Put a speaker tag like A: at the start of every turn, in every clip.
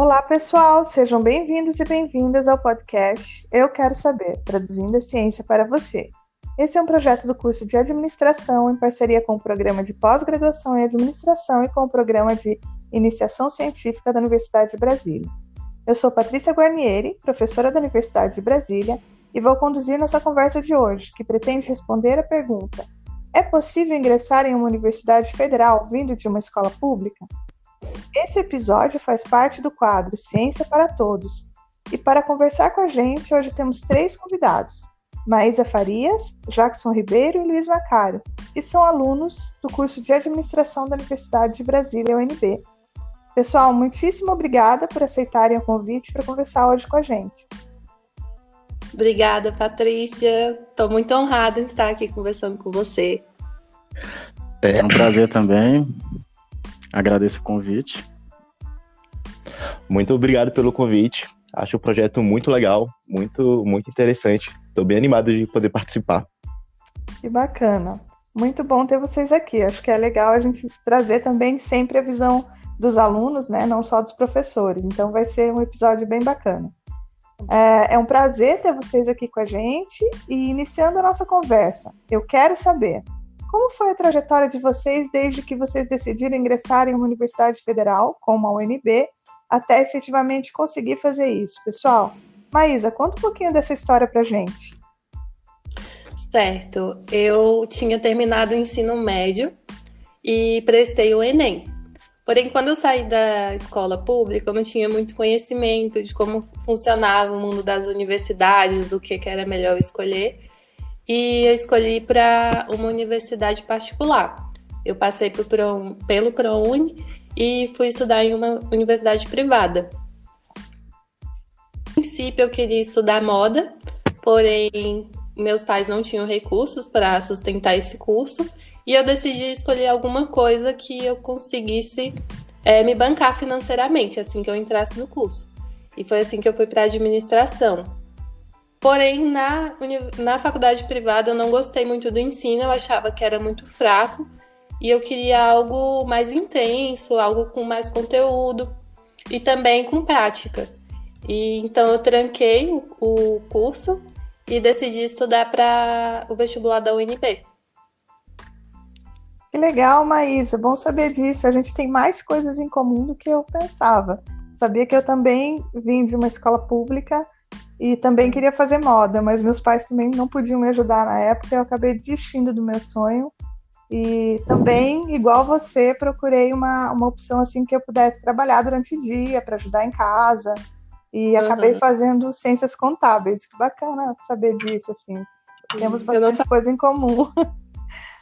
A: Olá, pessoal, sejam bem-vindos e bem-vindas ao podcast Eu Quero Saber, traduzindo a ciência para você. Esse é um projeto do curso de administração em parceria com o programa de pós-graduação em administração e com o programa de iniciação científica da Universidade de Brasília. Eu sou Patrícia Guarnieri, professora da Universidade de Brasília, e vou conduzir nossa conversa de hoje, que pretende responder a pergunta: é possível ingressar em uma universidade federal vindo de uma escola pública? Esse episódio faz parte do quadro Ciência para Todos. E para conversar com a gente, hoje temos três convidados: Maísa Farias, Jackson Ribeiro e Luiz Macário, que são alunos do curso de Administração da Universidade de Brasília, UNB. Pessoal, muitíssimo obrigada por aceitarem o convite para conversar hoje com a gente.
B: Obrigada, Patrícia. Estou muito honrada em estar aqui conversando com você.
C: É um prazer também. Agradeço o convite.
D: Muito obrigado pelo convite. Acho o projeto muito legal, muito, muito interessante. Estou bem animado de poder participar.
A: Que bacana. Muito bom ter vocês aqui. Acho que é legal a gente trazer também sempre a visão dos alunos, né? Não só dos professores. Então vai ser um episódio bem bacana. É, é um prazer ter vocês aqui com a gente e iniciando a nossa conversa. Eu quero saber como foi a trajetória de vocês desde que vocês decidiram ingressar em uma universidade federal, como a UNB, até efetivamente conseguir fazer isso, pessoal? Maísa, conta um pouquinho dessa história pra gente.
B: Certo, eu tinha terminado o ensino médio e prestei o Enem. Porém, quando eu saí da escola pública, eu não tinha muito conhecimento de como funcionava o mundo das universidades, o que, era melhor escolher. E eu escolhi para uma universidade particular. Eu passei por, pelo ProUni e fui estudar em uma universidade privada. No princípio, eu queria estudar moda, porém, meus pais não tinham recursos para sustentar esse curso e eu decidi escolher alguma coisa que eu conseguisse é, me bancar financeiramente assim que eu entrasse no curso. E foi assim que eu fui para administração. Porém, na, na faculdade privada eu não gostei muito do ensino, eu achava que era muito fraco e eu queria algo mais intenso, algo com mais conteúdo e também com prática. E então eu tranquei o, o curso e decidi estudar para o vestibular da UNB.
A: Que legal, Maísa. Bom saber disso. A gente tem mais coisas em comum do que eu pensava. Sabia que eu também vim de uma escola pública e também queria fazer moda, mas meus pais também não podiam me ajudar na época. Eu acabei desistindo do meu sonho. E também, igual você, procurei uma, uma opção assim que eu pudesse trabalhar durante o dia para ajudar em casa. E uhum. acabei fazendo ciências contábeis. Que bacana saber disso, assim. Temos bastante coisa em comum.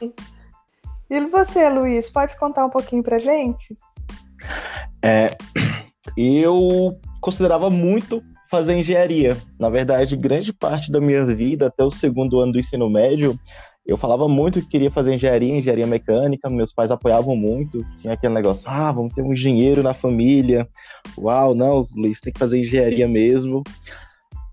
A: E você, Luiz, pode contar um pouquinho pra gente?
D: É, eu considerava muito fazer engenharia. Na verdade, grande parte da minha vida, até o segundo ano do ensino médio, eu falava muito que queria fazer engenharia, engenharia mecânica, meus pais apoiavam muito, tinha aquele negócio, ah, vamos ter um engenheiro na família, uau, não, Luiz, tem que fazer engenharia mesmo.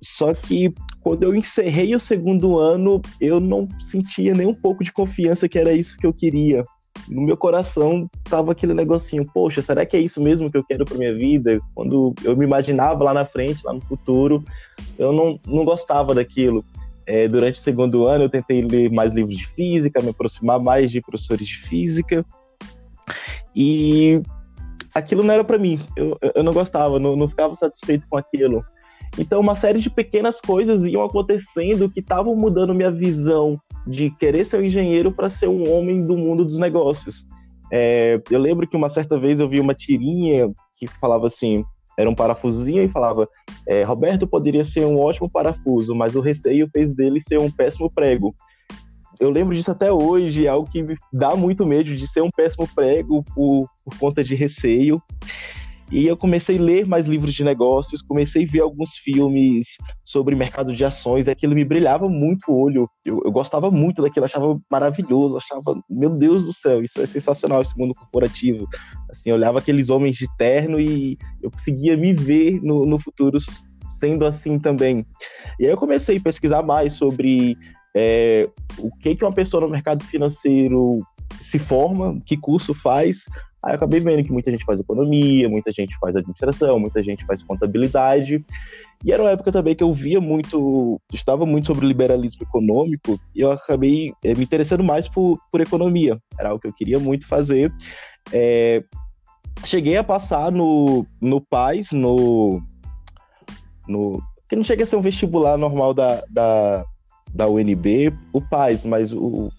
D: Só que quando eu encerrei o segundo ano, eu não sentia nem um pouco de confiança que era isso que eu queria. No meu coração tava aquele negocinho, poxa, será que é isso mesmo que eu quero para minha vida? Quando eu me imaginava lá na frente, lá no futuro, eu não, não gostava daquilo. É, durante o segundo ano, eu tentei ler mais livros de física, me aproximar mais de professores de física. E aquilo não era para mim. Eu, eu não gostava, não, não ficava satisfeito com aquilo. Então, uma série de pequenas coisas iam acontecendo que estavam mudando minha visão de querer ser um engenheiro para ser um homem do mundo dos negócios. É, eu lembro que uma certa vez eu vi uma tirinha que falava assim: era um parafusinho e falava: é, Roberto poderia ser um ótimo parafuso, mas o receio fez dele ser um péssimo prego. Eu lembro disso até hoje, é algo que me dá muito medo de ser um péssimo prego por, por conta de receio. E eu comecei a ler mais livros de negócios, comecei a ver alguns filmes sobre mercado de ações, aquilo me brilhava muito o olho. Eu, eu gostava muito daquilo, achava maravilhoso, achava, meu Deus do céu, isso é sensacional, esse mundo corporativo. Assim, eu olhava aqueles homens de terno e eu conseguia me ver no, no futuro sendo assim também. E aí eu comecei a pesquisar mais sobre é, o que, que uma pessoa no mercado financeiro se forma, que curso faz, Aí eu acabei vendo que muita gente faz economia, muita gente faz administração, muita gente faz contabilidade. E era uma época também que eu via muito, estava muito sobre liberalismo econômico, e eu acabei é, me interessando mais por, por economia. Era algo que eu queria muito fazer. É, cheguei a passar no, no PAIS, no, no. que não chega a ser um vestibular normal da, da, da UNB, o PAIS, mas o,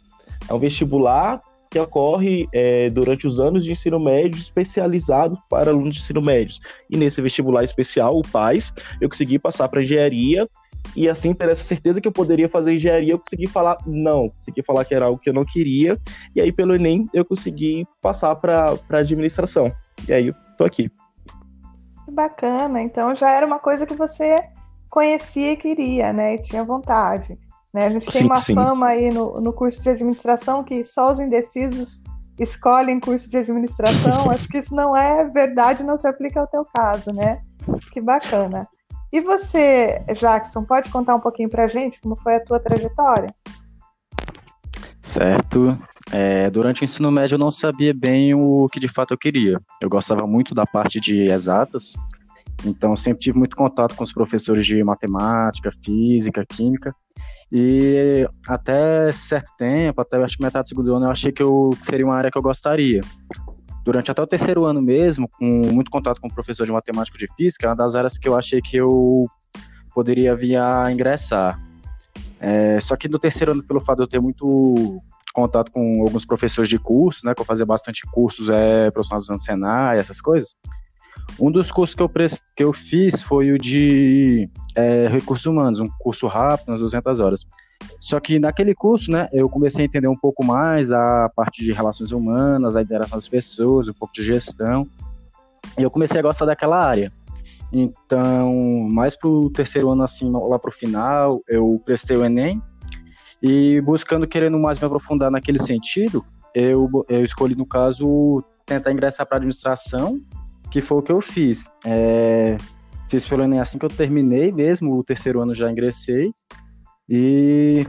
D: é um vestibular que ocorre é, durante os anos de ensino médio especializado para alunos de ensino médio. E nesse vestibular especial, o PAIS, eu consegui passar para engenharia e assim ter essa certeza que eu poderia fazer engenharia, eu consegui falar não, consegui falar que era algo que eu não queria, e aí pelo Enem eu consegui passar para administração. E aí eu tô aqui.
A: Bacana, então já era uma coisa que você conhecia e queria, né? E tinha vontade. Né? A gente tem sim, uma sim. fama aí no, no curso de administração que só os indecisos escolhem curso de administração. Acho que isso não é verdade, não se aplica ao teu caso, né? Que bacana. E você, Jackson, pode contar um pouquinho para a gente como foi a tua trajetória?
C: Certo. É, durante o ensino médio eu não sabia bem o que de fato eu queria. Eu gostava muito da parte de exatas, então sempre tive muito contato com os professores de matemática, física, química, e até certo tempo, até acho que metade do segundo ano, eu achei que, eu, que seria uma área que eu gostaria. Durante até o terceiro ano mesmo, com muito contato com o professor de matemática e de física, é uma das áreas que eu achei que eu poderia vir a ingressar. É, só que no terceiro ano, pelo fato de eu ter muito contato com alguns professores de curso, né, que eu fazia bastante cursos é, usando Senai, essas coisas, um dos cursos que eu, que eu fiz foi o de é, recursos humanos, um curso rápido, umas 200 horas. Só que naquele curso, né, eu comecei a entender um pouco mais a parte de relações humanas, a interação das pessoas, um pouco de gestão. E eu comecei a gostar daquela área. Então, mais pro terceiro ano, assim, lá pro final, eu prestei o Enem. E buscando, querendo mais me aprofundar naquele sentido, eu, eu escolhi, no caso, tentar ingressar para administração que foi o que eu fiz. É, fiz pelo Enem assim que eu terminei mesmo, o terceiro ano já ingressei. E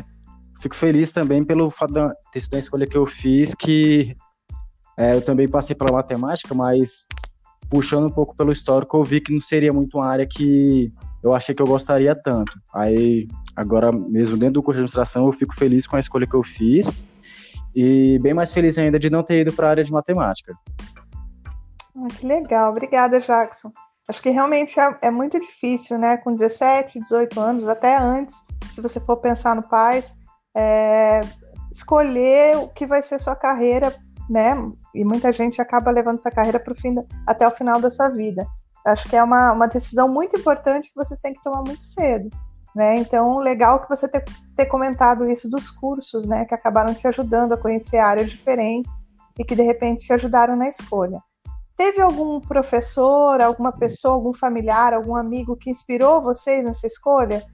C: fico feliz também pelo fato de ter sido a escolha que eu fiz, que é, eu também passei pela matemática, mas puxando um pouco pelo histórico, eu vi que não seria muito uma área que eu achei que eu gostaria tanto. Aí, agora mesmo dentro do curso de administração, eu fico feliz com a escolha que eu fiz e bem mais feliz ainda de não ter ido para a área de matemática.
A: Ah, que legal, obrigada, Jackson. Acho que realmente é, é, muito difícil, né? Com 17, 18 anos, até antes, se você for pensar no pais, é, escolher o que vai ser sua carreira, né? E muita gente acaba levando essa carreira pro fim até o final da sua vida. Acho que é uma, uma decisão muito importante que vocês têm que tomar muito cedo. Né? Então, legal que você ter, ter comentado isso dos cursos, né? Que acabaram te ajudando a conhecer áreas diferentes e que de repente te ajudaram na escolha. Teve algum professor, alguma pessoa, algum familiar, algum amigo que inspirou vocês nessa escolha?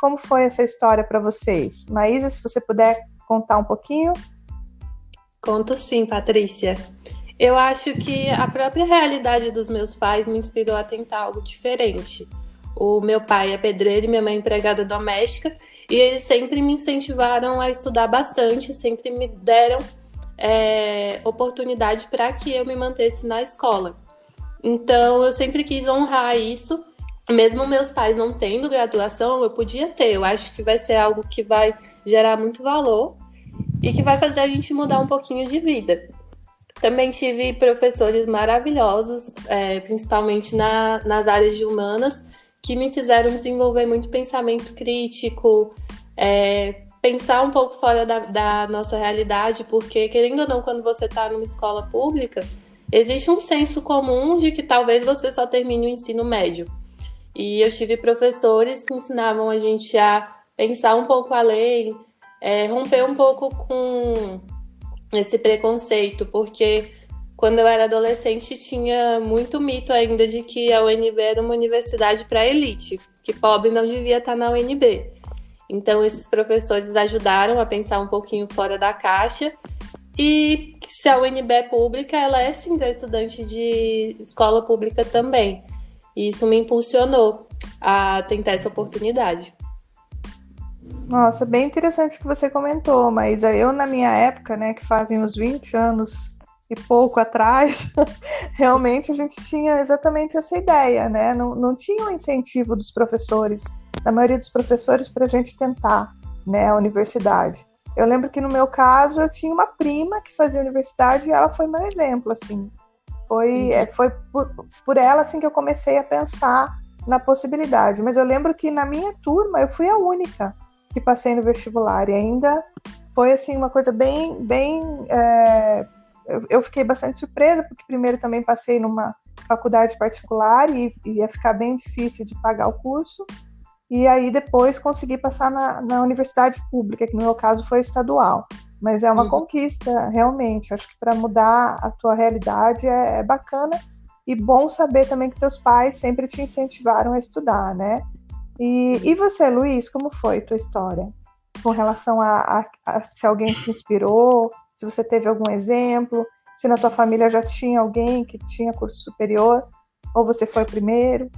A: Como foi essa história para vocês? Maísa, se você puder contar um pouquinho.
B: Conto sim, Patrícia. Eu acho que a própria realidade dos meus pais me inspirou a tentar algo diferente. O meu pai é pedreiro e minha mãe é empregada doméstica, e eles sempre me incentivaram a estudar bastante, sempre me deram é, oportunidade para que eu me mantesse na escola. Então, eu sempre quis honrar isso. Mesmo meus pais não tendo graduação, eu podia ter. Eu acho que vai ser algo que vai gerar muito valor e que vai fazer a gente mudar um pouquinho de vida. Também tive professores maravilhosos, é, principalmente na, nas áreas de humanas, que me fizeram desenvolver muito pensamento crítico, é, pensar um pouco fora da, da nossa realidade, porque, querendo ou não, quando você está numa escola pública, existe um senso comum de que talvez você só termine o ensino médio. E eu tive professores que ensinavam a gente a pensar um pouco além, é, romper um pouco com esse preconceito, porque quando eu era adolescente tinha muito mito ainda de que a UNB era uma universidade para elite, que pobre não devia estar na UNB. Então, esses professores ajudaram a pensar um pouquinho fora da caixa. E se a UNB é pública, ela é sim estudante de escola pública também. E isso me impulsionou a tentar essa oportunidade.
A: Nossa, bem interessante que você comentou, mas eu na minha época, né, que fazem uns 20 anos e pouco atrás, realmente a gente tinha exatamente essa ideia, né? Não, não tinha o um incentivo dos professores, da maioria dos professores, para a gente tentar né, a universidade. Eu lembro que no meu caso eu tinha uma prima que fazia universidade e ela foi meu exemplo, assim. Foi, é, foi por, por ela assim que eu comecei a pensar na possibilidade. Mas eu lembro que na minha turma eu fui a única que passei no vestibular e ainda foi assim uma coisa bem, bem é, eu, fiquei bastante surpresa porque primeiro também passei numa faculdade particular e, e ia ficar bem difícil de pagar o curso e aí depois consegui passar na, na universidade pública, que no meu caso foi estadual. Mas é uma uhum. conquista, realmente. Acho que para mudar a tua realidade é, é, bacana e bom saber também que teus pais sempre te incentivaram a estudar, né? E, e você, Luiz, como foi tua história? Com relação a, a, a se alguém te inspirou, se você teve algum exemplo, se na tua família já tinha alguém que tinha curso superior, ou você foi primeiro?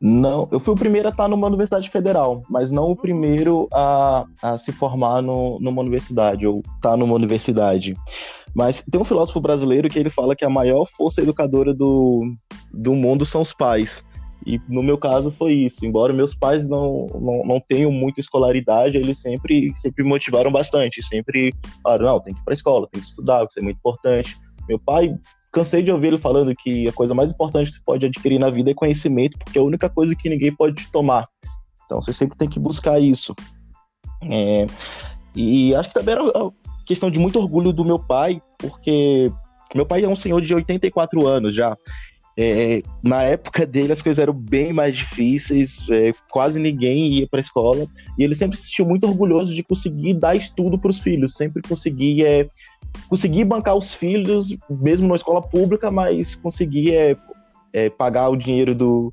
D: Não, eu fui o primeiro a estar numa universidade federal, mas não o primeiro a, a se formar no, numa universidade, ou estar numa universidade. Mas tem um filósofo brasileiro que ele fala que a maior força educadora do, do mundo são os pais. E no meu caso foi isso. Embora meus pais não, não, não tenham muita escolaridade, eles sempre, sempre motivaram bastante. Sempre falaram: não, tem que ir para a escola, tem que estudar, isso é muito importante. Meu pai cansei de ouvir ele falando que a coisa mais importante que você pode adquirir na vida é conhecimento, porque é a única coisa que ninguém pode tomar. Então você sempre tem que buscar isso. É, e acho que também era questão de muito orgulho do meu pai, porque meu pai é um senhor de 84 anos já. É, na época dele as coisas eram bem mais difíceis, é, quase ninguém ia para a escola e ele sempre se sentiu muito orgulhoso de conseguir dar estudo para os filhos, sempre conseguia é, conseguir bancar os filhos, mesmo na escola pública, mas conseguir é, é, pagar o dinheiro do,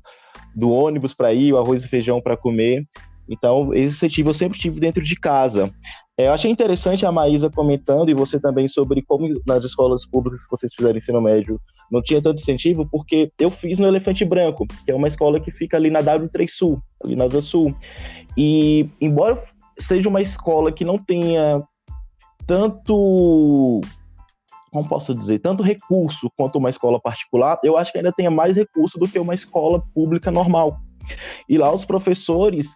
D: do ônibus para ir, o arroz e feijão para comer. Então, esse incentivo eu sempre tive dentro de casa. É, eu achei interessante a Maísa comentando, e você também, sobre como nas escolas públicas que vocês fizeram ensino médio não tinha tanto incentivo, porque eu fiz no Elefante Branco, que é uma escola que fica ali na W3 Sul, ali na Asa Sul. E, embora seja uma escola que não tenha tanto como posso dizer, tanto recurso quanto uma escola particular, eu acho que ainda tem mais recurso do que uma escola pública normal. E lá os professores,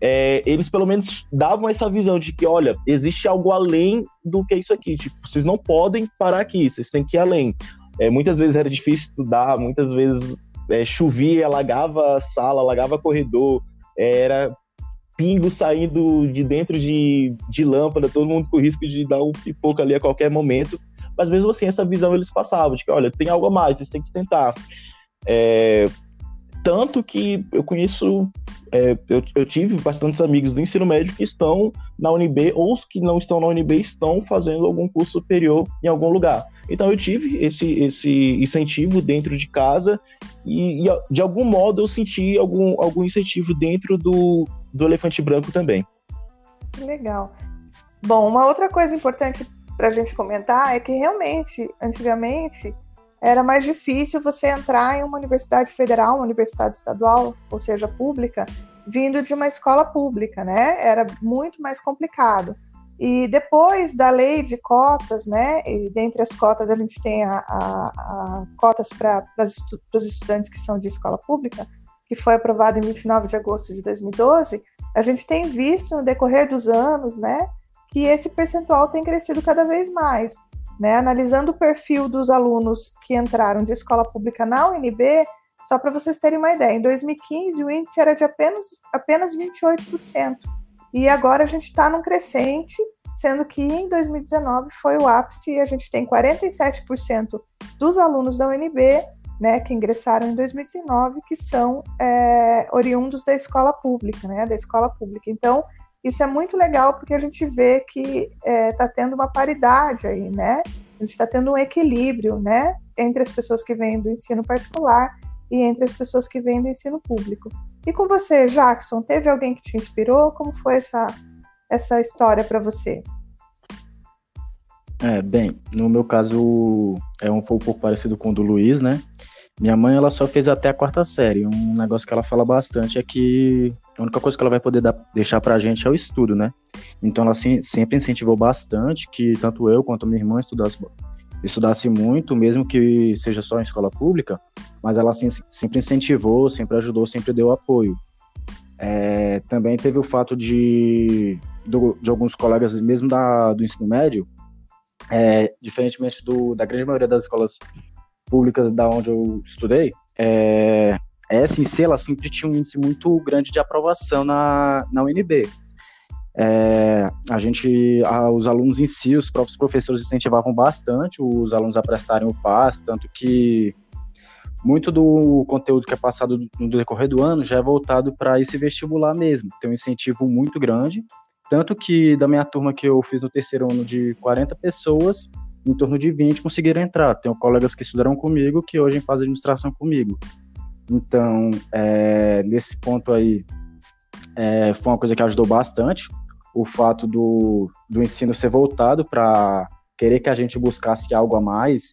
D: é, eles pelo menos davam essa visão de que, olha, existe algo além do que isso aqui. Tipo, vocês não podem parar aqui, vocês têm que ir além. É, muitas vezes era difícil estudar, muitas vezes é, chovia, alagava a sala, alagava corredor, era pingo saindo de dentro de, de lâmpada, todo mundo com risco de dar um pipoco ali a qualquer momento. Mas mesmo assim, essa visão eles passavam, de que, olha, tem algo a mais, vocês têm que tentar. É, tanto que eu conheço, é, eu, eu, tive bastantes amigos do ensino médio que estão na UNB, ou os que não estão na UNB estão fazendo algum curso superior em algum lugar. Então eu tive esse, esse incentivo dentro de casa e, e de algum modo eu senti algum, algum incentivo dentro do, do Elefante Branco também.
A: Legal. Bom, uma outra coisa importante para a gente comentar é que realmente, antigamente, era mais difícil você entrar em uma universidade federal, uma universidade estadual, ou seja, pública, vindo de uma escola pública, né? Era muito mais complicado. E depois da lei de cotas, né? E dentre as cotas a gente tem a, a, a cotas para os estudantes que são de escola pública, que foi aprovado em 29 de agosto de 2012. A gente tem visto no decorrer dos anos, né? Que esse percentual tem crescido cada vez mais. Né? Analisando o perfil dos alunos que entraram de escola pública na UNB, só para vocês terem uma ideia, em 2015 o índice era de apenas, apenas 28%. E agora a gente está num crescente, sendo que em 2019 foi o ápice e a gente tem 47% dos alunos da UNB né, que ingressaram em 2019 que são é, oriundos da escola pública, né, da escola pública. Então, isso é muito legal porque a gente vê que está é, tá tendo uma paridade aí, né? A gente está tendo um equilíbrio, né? Entre as pessoas que vêm do ensino particular e entre as pessoas que vêm do ensino público. E com você, Jackson, teve alguém que te inspirou? Como foi essa, essa história para você?
C: É, bem, no meu caso é um, foi um pouco parecido com o do Luiz, né? Minha mãe, ela só fez até a quarta série. Um negócio que ela fala bastante é que a única coisa que ela vai poder dar, deixar pra gente é o estudo, né? Então ela sim, sempre incentivou bastante que tanto eu quanto minha irmã estudasse, estudasse muito, mesmo que seja só em escola pública, mas ela assim, sempre incentivou, sempre ajudou, sempre deu apoio. É, também teve o fato de, do, de alguns colegas, mesmo da, do ensino médio, é, diferentemente do, da grande maioria das escolas públicas da onde eu estudei, é, em si, ela sempre tinha um índice muito grande de aprovação na, na UNB. É, a gente, a, os alunos em si, os próprios professores incentivavam bastante os alunos a prestarem o PAS, tanto que muito do conteúdo que é passado no decorrer do ano já é voltado para esse vestibular mesmo. Tem um incentivo muito grande, tanto que da minha turma que eu fiz no terceiro ano de 40 pessoas, em torno de 20 conseguiram entrar. Tenho colegas que estudaram comigo que hoje fazem administração comigo. Então, é, nesse ponto aí, é, foi uma coisa que ajudou bastante o fato do, do ensino ser voltado para querer que a gente buscasse algo a mais.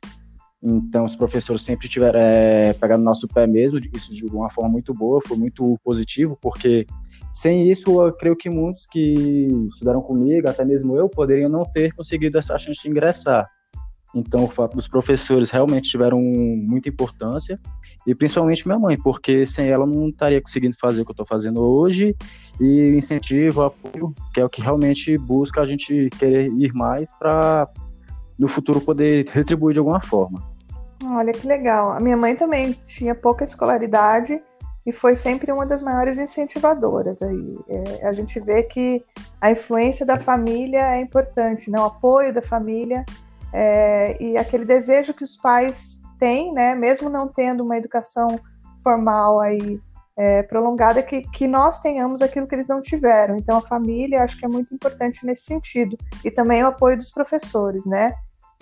C: Então, os professores sempre tiveram é, pegando nosso pé mesmo, isso de uma forma muito boa, foi muito positivo, porque sem isso, eu creio que muitos que estudaram comigo, até mesmo eu, poderiam não ter conseguido essa chance de ingressar. Então, o fato dos professores realmente tiveram muita importância, e principalmente minha mãe, porque sem ela não estaria conseguindo fazer o que eu estou fazendo hoje, e incentivo, apoio, que é o que realmente busca a gente querer ir mais para no futuro poder retribuir de alguma forma.
A: Olha que legal. A minha mãe também tinha pouca escolaridade e foi sempre uma das maiores incentivadoras aí. É, a gente vê que a influência da família é importante, né? o apoio da família é, e aquele desejo que os pais têm, né? mesmo não tendo uma educação formal aí é, prolongada, que, que nós tenhamos aquilo que eles não tiveram. Então a família acho que é muito importante nesse sentido e também o apoio dos professores, né?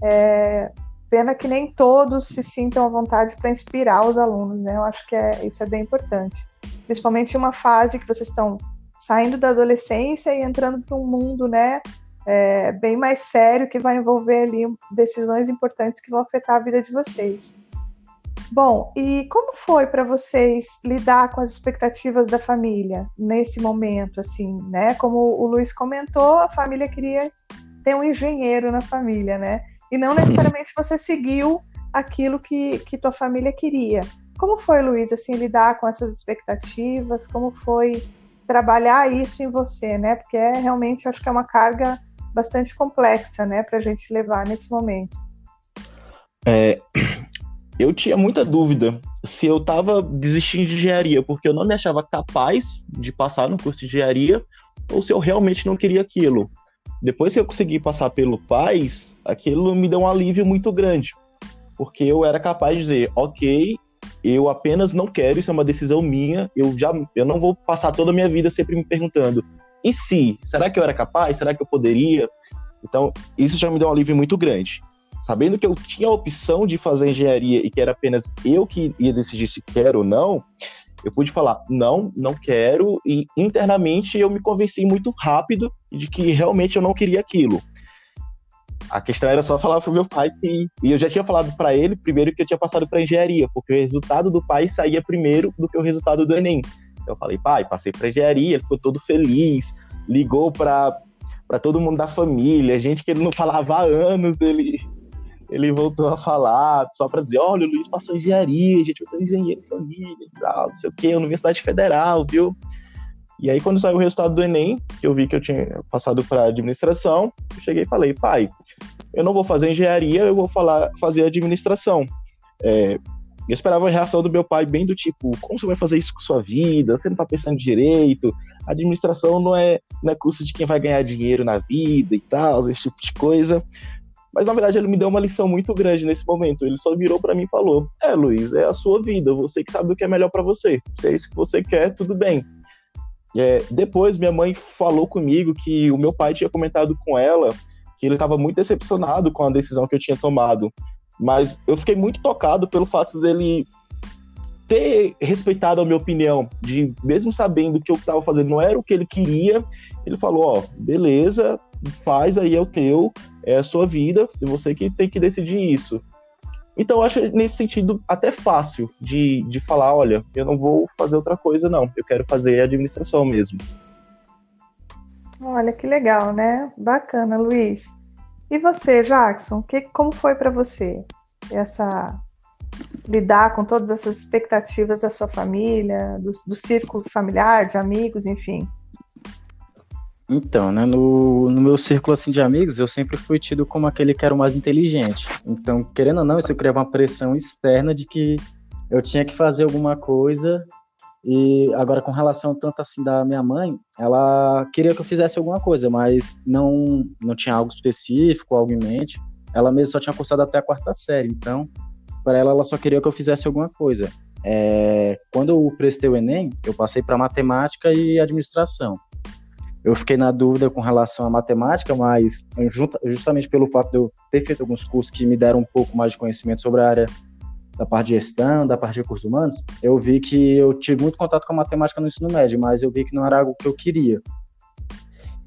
A: É, Pena que nem todos se sintam à vontade para inspirar os alunos, né? Eu acho que é, isso é bem importante. Principalmente em uma fase que vocês estão saindo da adolescência e entrando para um mundo, né? É, bem mais sério que vai envolver ali decisões importantes que vão afetar a vida de vocês. Bom, e como foi para vocês lidar com as expectativas da família nesse momento, assim, né? Como o Luiz comentou, a família queria ter um engenheiro na família, né? e não necessariamente você seguiu aquilo que, que tua família queria. Como foi, Luiz, assim, lidar com essas expectativas? Como foi trabalhar isso em você, né? Porque é realmente, acho que é uma carga bastante complexa, né, para a gente levar nesse momento.
D: É, eu tinha muita dúvida se eu estava desistindo de engenharia, porque eu não me achava capaz de passar no curso de engenharia, ou se eu realmente não queria aquilo. Depois que eu consegui passar pelo PAIS, aquilo me deu um alívio muito grande, porque eu era capaz de dizer, ok, eu apenas não quero, isso é uma decisão minha, eu já eu não vou passar toda a minha vida sempre me perguntando, e se? Será que eu era capaz? Será que eu poderia? Então, isso já me deu um alívio muito grande. Sabendo que eu tinha a opção de fazer engenharia e que era apenas eu que ia decidir se quero ou não, eu pude falar, não, não quero, e internamente eu me convenci muito rápido de que realmente eu não queria aquilo. A questão era só falar pro meu pai que. E eu já tinha falado para ele, primeiro, que eu tinha passado para engenharia, porque o resultado do pai saía primeiro do que o resultado do Enem. Eu falei, pai, passei para engenharia, ele ficou todo feliz, ligou para todo mundo da família, gente que ele não falava há anos, ele, ele voltou a falar, só para dizer: olha, o Luiz passou engenharia, gente, eu sou engenheiro de família, tal, não sei o quê, Universidade Federal, viu? E aí, quando saiu o resultado do Enem, que eu vi que eu tinha passado para administração, eu cheguei e falei, pai, eu não vou fazer engenharia, eu vou falar, fazer administração. É, eu esperava a reação do meu pai bem do tipo, como você vai fazer isso com sua vida? Você não está pensando direito? Administração não é, não é curso de quem vai ganhar dinheiro na vida e tal, esse tipo de coisa. Mas na verdade ele me deu uma lição muito grande nesse momento. Ele só virou para mim e falou: "É, Luiz, é a sua vida, você que sabe o que é melhor para você. Se é isso que você quer, tudo bem. É, depois, minha mãe falou comigo que o meu pai tinha comentado com ela que ele estava muito decepcionado com a decisão que eu tinha tomado. Mas eu fiquei muito tocado pelo fato dele ter respeitado a minha opinião, de mesmo sabendo que eu estava fazendo não era o que ele queria, ele falou: Ó, beleza, faz aí, é o teu, é a sua vida, e você que tem que decidir isso. Então eu acho nesse sentido até fácil de, de falar, olha, eu não vou fazer outra coisa não, eu quero fazer administração mesmo.
A: Olha que legal, né? Bacana, Luiz. E você, Jackson, que, como foi para você essa lidar com todas essas expectativas da sua família, do, do círculo familiar, de amigos, enfim?
C: Então, né, no, no meu círculo assim de amigos, eu sempre fui tido como aquele que era o mais inteligente. Então, querendo ou não, isso criava uma pressão externa de que eu tinha que fazer alguma coisa. E agora, com relação tanto assim da minha mãe, ela queria que eu fizesse alguma coisa, mas não, não tinha algo específico, algo em mente. Ela mesmo só tinha cursado até a quarta série, então, para ela, ela só queria que eu fizesse alguma coisa. É, quando eu prestei o Enem, eu passei para matemática e administração. Eu fiquei na dúvida com relação à matemática, mas justamente pelo fato de eu ter feito alguns cursos que me deram um pouco mais de conhecimento sobre a área da parte de gestão, da parte de recursos humanos, eu vi que eu tive muito contato com a matemática no ensino médio, mas eu vi que não era algo que eu queria.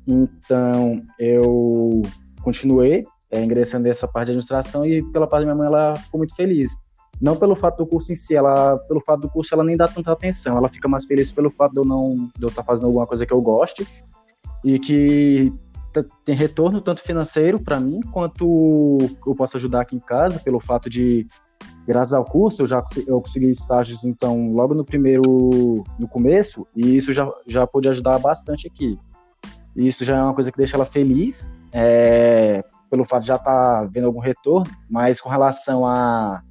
C: Então, eu continuei é, ingressando nessa parte de administração e pela parte da minha mãe ela ficou muito feliz. Não pelo fato do curso em si, ela pelo fato do curso ela nem dá tanta atenção, ela fica mais feliz pelo fato de eu não de eu estar tá fazendo alguma coisa que eu goste e que tem retorno tanto financeiro para mim quanto eu posso ajudar aqui em casa pelo fato de graças ao curso eu já eu consegui estágios então logo no primeiro no começo e isso já já pôde ajudar bastante aqui e isso já é uma coisa que deixa ela feliz é, pelo fato de já estar tá vendo algum retorno mas com relação a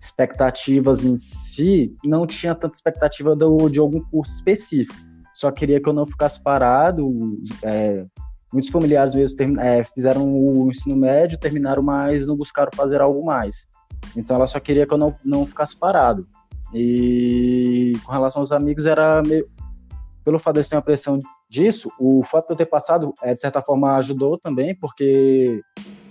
C: expectativas em si não tinha tanta expectativa do, de algum curso específico só queria que eu não ficasse parado. É, muitos familiares mesmo é, fizeram o ensino médio, terminaram, mas não buscaram fazer algo mais. Então ela só queria que eu não, não ficasse parado. E com relação aos amigos, era meio. Pelo fato de eu ter uma pressão disso, o fato de eu ter passado, é, de certa forma, ajudou também, porque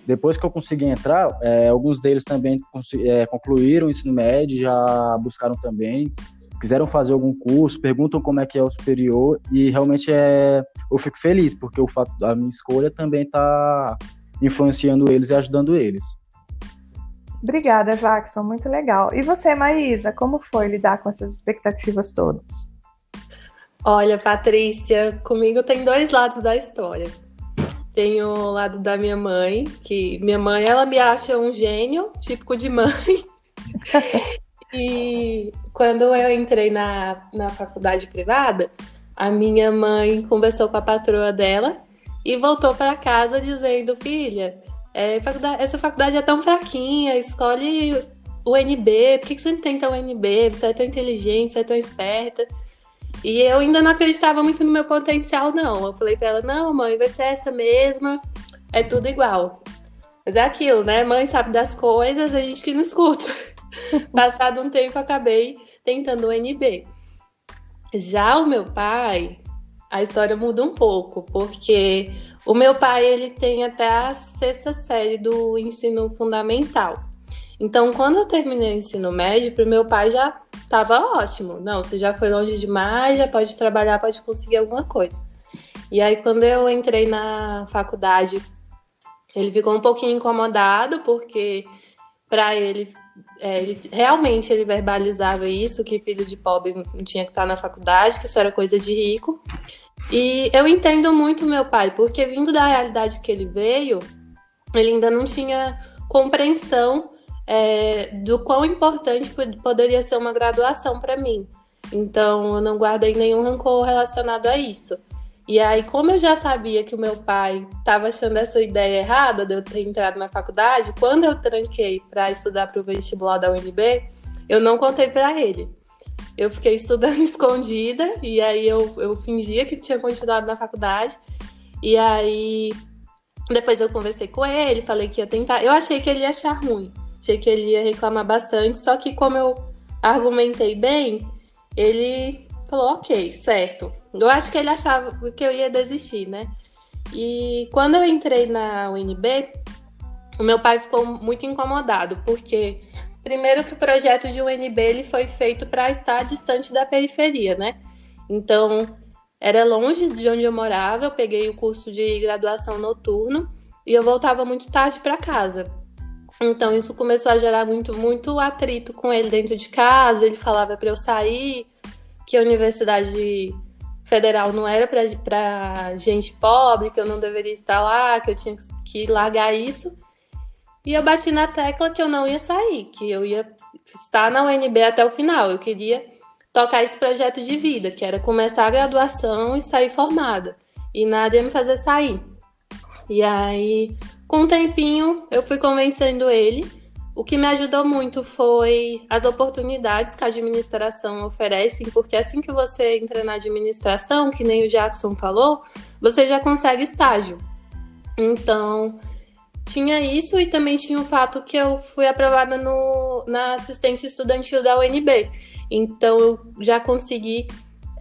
C: depois que eu consegui entrar, é, alguns deles também é, concluíram o ensino médio, já buscaram também quiseram fazer algum curso, perguntam como é que é o superior e realmente é, eu fico feliz porque o fato da minha escolha também está influenciando eles e ajudando eles.
A: Obrigada, Jackson, muito legal. E você, Maísa, como foi lidar com essas expectativas todas?
B: Olha, Patrícia, comigo tem dois lados da história. Tem o lado da minha mãe, que minha mãe, ela me acha um gênio, típico de mãe. E quando eu entrei na, na faculdade privada, a minha mãe conversou com a patroa dela e voltou para casa dizendo: Filha, é, faculdade, essa faculdade é tão fraquinha, escolhe o NB, por que, que você não tenta o NB? Você é tão inteligente, você é tão esperta. E eu ainda não acreditava muito no meu potencial, não. Eu falei pra ela: Não, mãe, vai ser essa mesma, é tudo igual. Mas é aquilo, né? Mãe sabe das coisas, a gente que não escuta. Passado um tempo, acabei tentando o NB. Já o meu pai, a história muda um pouco, porque o meu pai ele tem até a sexta série do ensino fundamental. Então, quando eu terminei o ensino médio, para o meu pai já estava ótimo. Não, você já foi longe demais, já pode trabalhar, pode conseguir alguma coisa. E aí, quando eu entrei na faculdade, ele ficou um pouquinho incomodado, porque para ele é, ele, realmente ele verbalizava isso, que filho de pobre não tinha que estar na faculdade, que isso era coisa de rico. E eu entendo muito meu pai, porque vindo da realidade que ele veio, ele ainda não tinha compreensão é, do quão importante poderia ser uma graduação para mim. Então, eu não guardei nenhum rancor relacionado a isso. E aí, como eu já sabia que o meu pai estava achando essa ideia errada de eu ter entrado na faculdade, quando eu tranquei para estudar para o vestibular da UNB, eu não contei para ele. Eu fiquei estudando escondida e aí eu, eu fingia que tinha continuado na faculdade. E aí, depois eu conversei com ele, falei que ia tentar. Eu achei que ele ia achar ruim, achei que ele ia reclamar bastante, só que como eu argumentei bem, ele falou, ok, certo. Eu acho que ele achava que eu ia desistir, né? E quando eu entrei na UNB, o meu pai ficou muito incomodado, porque primeiro que o projeto de UNB ele foi feito para estar distante da periferia, né? Então, era longe de onde eu morava, eu peguei o curso de graduação noturno e eu voltava muito tarde para casa. Então, isso começou a gerar muito muito atrito com ele dentro de casa, ele falava para eu sair, que a universidade federal não era para gente pobre, que eu não deveria estar lá, que eu tinha que largar isso. E eu bati na tecla que eu não ia sair, que eu ia estar na UNB até o final. Eu queria tocar esse projeto de vida, que era começar a graduação e sair formada. E nada ia me fazer sair. E aí, com um tempinho, eu fui convencendo ele. O que me ajudou muito foi as oportunidades que a administração oferece, porque assim que você entra na administração, que nem o Jackson falou, você já consegue estágio. Então, tinha isso e também tinha o fato que eu fui aprovada no, na assistência estudantil da UNB. Então eu já consegui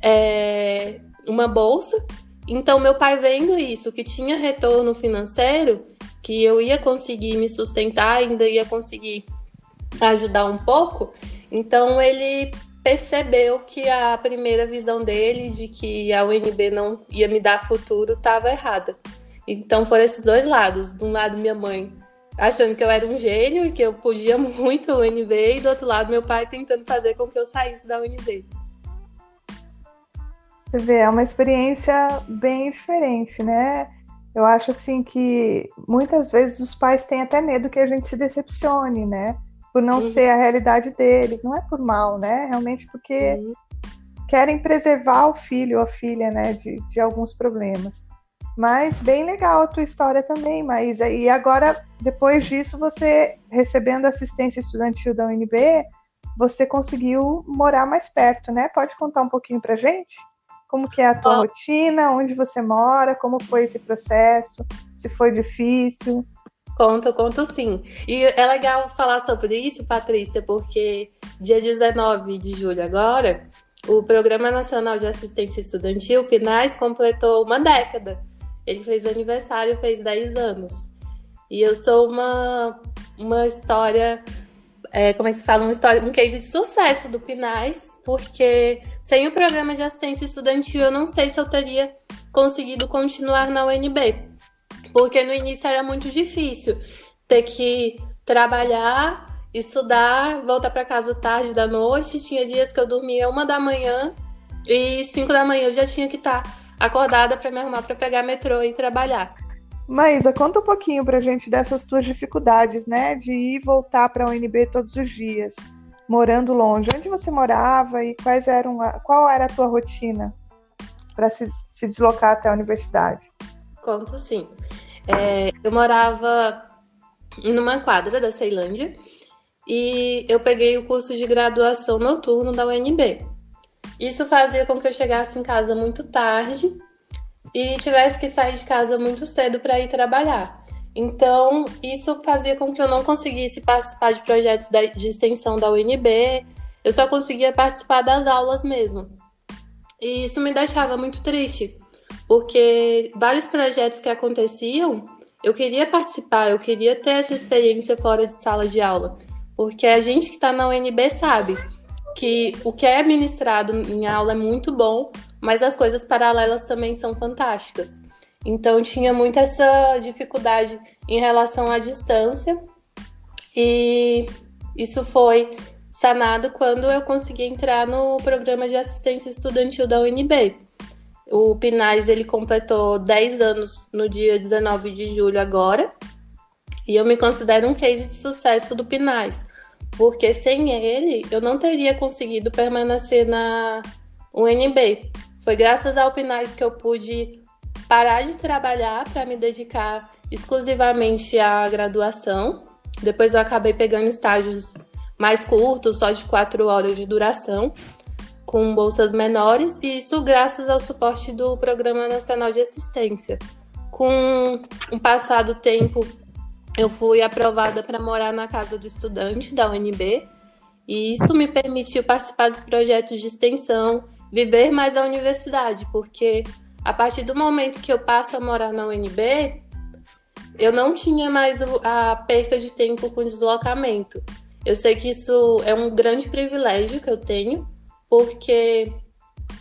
B: é, uma bolsa. Então meu pai vendo isso, que tinha retorno financeiro, que eu ia conseguir me sustentar, ainda ia conseguir ajudar um pouco. Então ele percebeu que a primeira visão dele de que a UNB não ia me dar futuro estava errada. Então foram esses dois lados. De um lado, minha mãe achando que eu era um gênio e que eu podia muito o UNB, e do outro lado, meu pai tentando fazer com que eu saísse da UNB.
A: Você vê, é uma experiência bem diferente, né? Eu acho assim que muitas vezes os pais têm até medo que a gente se decepcione, né? Por não uhum. ser a realidade deles. Não é por mal, né? Realmente porque querem preservar o filho ou a filha, né? De, de alguns problemas. Mas bem legal a tua história também, Maísa. E agora, depois disso, você recebendo assistência estudantil da UNB, você conseguiu morar mais perto, né? Pode contar um pouquinho pra gente? Como que é a tua oh. rotina, onde você mora, como foi esse processo, se foi difícil?
B: Conto, conto sim. E é legal falar sobre isso, Patrícia, porque dia 19 de julho agora, o Programa Nacional de Assistência Estudantil, PNAES, completou uma década. Ele fez aniversário, fez 10 anos. E eu sou uma, uma história, é, como é que se fala? Uma história, um case de sucesso do Pinais, porque sem o programa de assistência estudantil, eu não sei se eu teria conseguido continuar na UNB. Porque no início era muito difícil ter que trabalhar, estudar, voltar para casa tarde da noite. Tinha dias que eu dormia uma da manhã e cinco da manhã eu já tinha que estar acordada para me arrumar para pegar metrô e trabalhar.
A: Maísa, conta um pouquinho pra gente dessas tuas dificuldades, né, de ir e voltar para a UNB todos os dias, morando longe. Onde você morava e quais eram a, qual era a tua rotina para se, se deslocar até a universidade?
B: Conto sim. É, eu morava em uma quadra da Ceilândia e eu peguei o curso de graduação noturno da UNB. Isso fazia com que eu chegasse em casa muito tarde e tivesse que sair de casa muito cedo para ir trabalhar. Então, isso fazia com que eu não conseguisse participar de projetos de extensão da UNB, eu só conseguia participar das aulas mesmo. E isso me deixava muito triste, porque vários projetos que aconteciam, eu queria participar, eu queria ter essa experiência fora de sala de aula, porque a gente que está na UNB sabe que o que é ministrado em aula é muito bom, mas as coisas paralelas também são fantásticas. Então tinha muito essa dificuldade em relação à distância e isso foi sanado quando eu consegui entrar no programa de assistência estudantil da UNB. O Pinais ele completou 10 anos no dia 19 de julho agora, e eu me considero um case de sucesso do Pinais porque sem ele eu não teria conseguido permanecer na UNB. Foi graças ao Pinais que eu pude parar de trabalhar para me dedicar exclusivamente à graduação. Depois eu acabei pegando estágios mais curtos, só de quatro horas de duração, com bolsas menores, e isso graças ao suporte do Programa Nacional de Assistência. Com um passado tempo eu fui aprovada para morar na casa do estudante da UNB e isso me permitiu participar dos projetos de extensão, viver mais a universidade, porque a partir do momento que eu passo a morar na UNB, eu não tinha mais a perca de tempo com deslocamento. Eu sei que isso é um grande privilégio que eu tenho, porque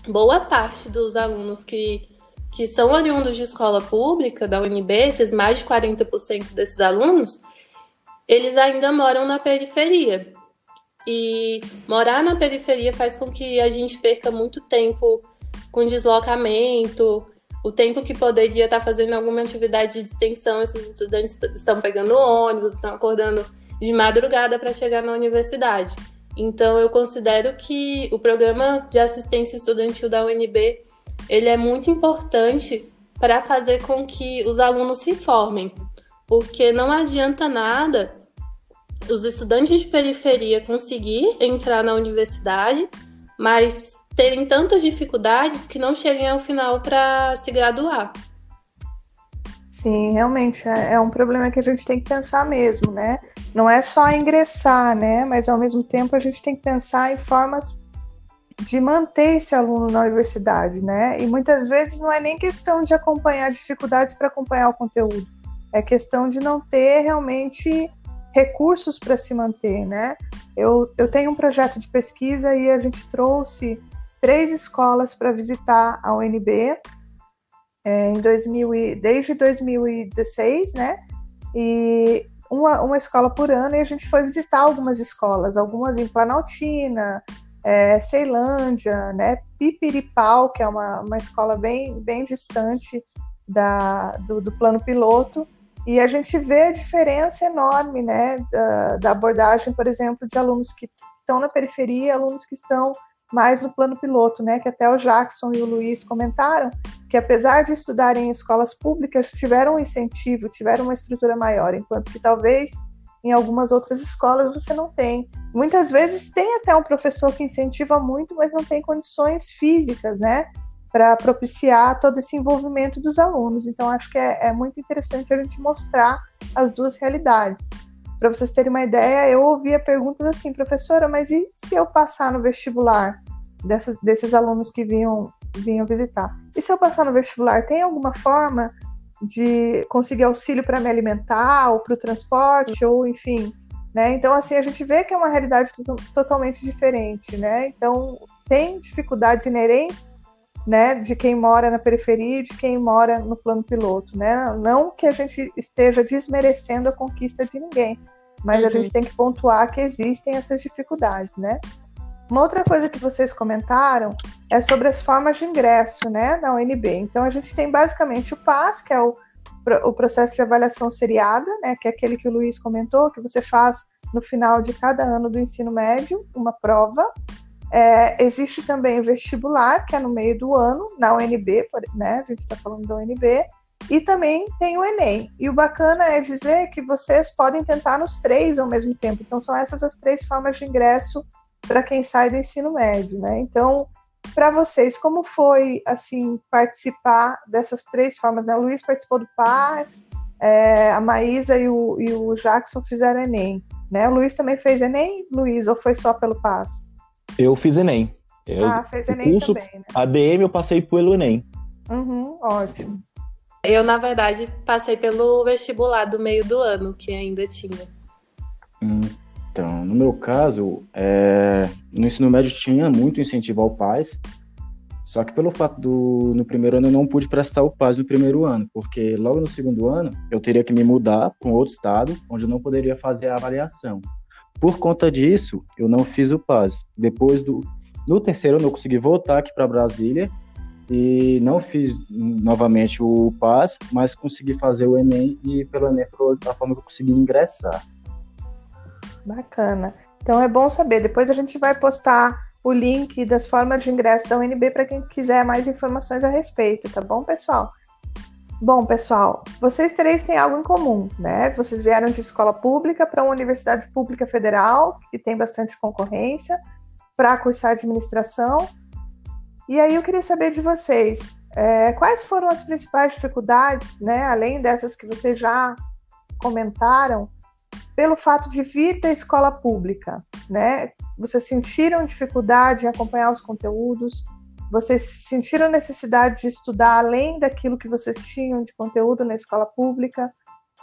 B: boa parte dos alunos que que são oriundos de escola pública da UNB, esses mais de 40% desses alunos, eles ainda moram na periferia. E morar na periferia faz com que a gente perca muito tempo com deslocamento, o tempo que poderia estar fazendo alguma atividade de extensão, esses estudantes estão pegando ônibus, estão acordando de madrugada para chegar na universidade. Então, eu considero que o programa de assistência estudantil da UNB ele é muito importante para fazer com que os alunos se formem, porque não adianta nada os estudantes de periferia conseguir entrar na universidade, mas terem tantas dificuldades que não cheguem ao final para se graduar.
A: Sim, realmente é, é um problema que a gente tem que pensar mesmo, né? Não é só ingressar, né? Mas ao mesmo tempo a gente tem que pensar em formas de manter esse aluno na universidade, né? E muitas vezes não é nem questão de acompanhar dificuldades para acompanhar o conteúdo, é questão de não ter realmente recursos para se manter, né? Eu, eu tenho um projeto de pesquisa e a gente trouxe três escolas para visitar a UNB é, em 2000 e, desde 2016, né? E uma, uma escola por ano e a gente foi visitar algumas escolas, algumas em Planaltina, é, Ceilândia, né? Pipiripau, que é uma, uma escola bem, bem distante da, do, do plano piloto, e a gente vê a diferença enorme né, da, da abordagem, por exemplo, de alunos que estão na periferia e alunos que estão mais no plano piloto, né? Que até o Jackson e o Luiz comentaram que apesar de estudarem em escolas públicas, tiveram um incentivo, tiveram uma estrutura maior, enquanto que talvez em algumas outras escolas você não tem. Muitas vezes tem até um professor que incentiva muito, mas não tem condições físicas, né? para propiciar todo esse envolvimento dos alunos. Então, acho que é, é muito interessante a gente mostrar as duas realidades. Para vocês terem uma ideia, eu ouvia perguntas assim, professora, mas e se eu passar no vestibular dessas, desses alunos que vinham, vinham visitar? E se eu passar no vestibular, tem alguma forma de conseguir auxílio para me alimentar, ou para o transporte, ou enfim, né? Então, assim, a gente vê que é uma realidade totalmente diferente, né? Então, tem dificuldades inerentes né, de quem mora na periferia e de quem mora no plano piloto, né? Não que a gente esteja desmerecendo a conquista de ninguém, mas uhum. a gente tem que pontuar que existem essas dificuldades, né? Uma outra coisa que vocês comentaram é sobre as formas de ingresso, né, na UNB. Então a gente tem basicamente o PAS, que é o, o processo de avaliação seriada, né, que é aquele que o Luiz comentou, que você faz no final de cada ano do ensino médio, uma prova, é, existe também o vestibular, que é no meio do ano, na UNB, né? A gente está falando da UNB, e também tem o Enem. E o bacana é dizer que vocês podem tentar nos três ao mesmo tempo. Então, são essas as três formas de ingresso para quem sai do ensino médio, né? Então, para vocês, como foi, assim, participar dessas três formas, né? O Luiz participou do PAS, é, a Maísa e o, e o Jackson fizeram Enem, né? O Luiz também fez Enem, Luiz, ou foi só pelo PAS?
D: Eu fiz Enem.
A: Eu, ah, fez Enem curso, também, né?
D: ADM eu passei pelo Enem.
A: Uhum, ótimo.
B: Eu, na verdade, passei pelo vestibular do meio do ano, que ainda tinha.
C: Então, no meu caso, é... no ensino médio tinha muito incentivo ao PAS, só que pelo fato do no primeiro ano eu não pude prestar o PAS no primeiro ano, porque logo no segundo ano eu teria que me mudar para um outro estado, onde eu não poderia fazer a avaliação. Por conta disso, eu não fiz o PAS. Depois do no terceiro ano eu consegui voltar aqui para Brasília e não fiz novamente o PAS, mas consegui fazer o Enem e pelo Enem foi a forma que eu consegui ingressar.
A: Bacana. Então é bom saber. Depois a gente vai postar o link das formas de ingresso da UNB para quem quiser mais informações a respeito, tá bom, pessoal? Bom, pessoal, vocês três têm algo em comum, né? Vocês vieram de escola pública para uma universidade pública federal, que tem bastante concorrência, para cursar administração. E aí eu queria saber de vocês, é, quais foram as principais dificuldades, né? Além dessas que vocês já comentaram, pelo fato de vir da escola pública, né? Vocês sentiram dificuldade em acompanhar os conteúdos? Vocês sentiram necessidade de estudar além daquilo que vocês tinham de conteúdo na escola pública?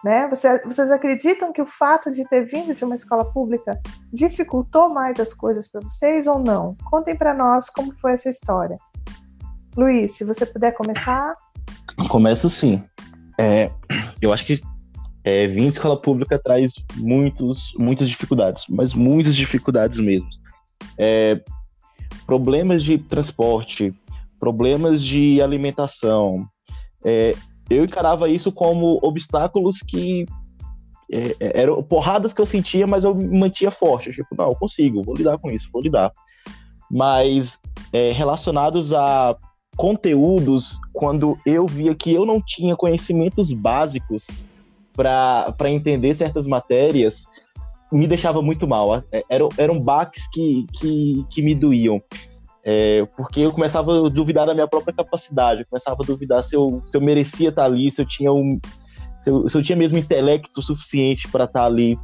A: Né? Vocês, vocês acreditam que o fato de ter vindo de uma escola pública dificultou mais as coisas para vocês ou não? Contem para nós como foi essa história. Luiz, se você puder começar.
D: Começo sim. É, eu acho que é, vir de escola pública traz muitos, muitas dificuldades, mas muitas dificuldades mesmo. É, problemas de transporte, problemas de alimentação. É, eu encarava isso como obstáculos que é, é, eram porradas que eu sentia, mas eu me mantinha forte. Tipo, não, eu consigo, vou lidar com isso, vou lidar. Mas é, relacionados a conteúdos, quando eu via que eu não tinha conhecimentos básicos para entender certas matérias, me deixava muito mal. É, eram, eram baques que, que, que me doíam. É, porque eu começava a duvidar da minha própria capacidade, eu começava a duvidar se eu, se eu merecia estar ali, se eu tinha um, se eu, se eu tinha mesmo intelecto suficiente para estar ali.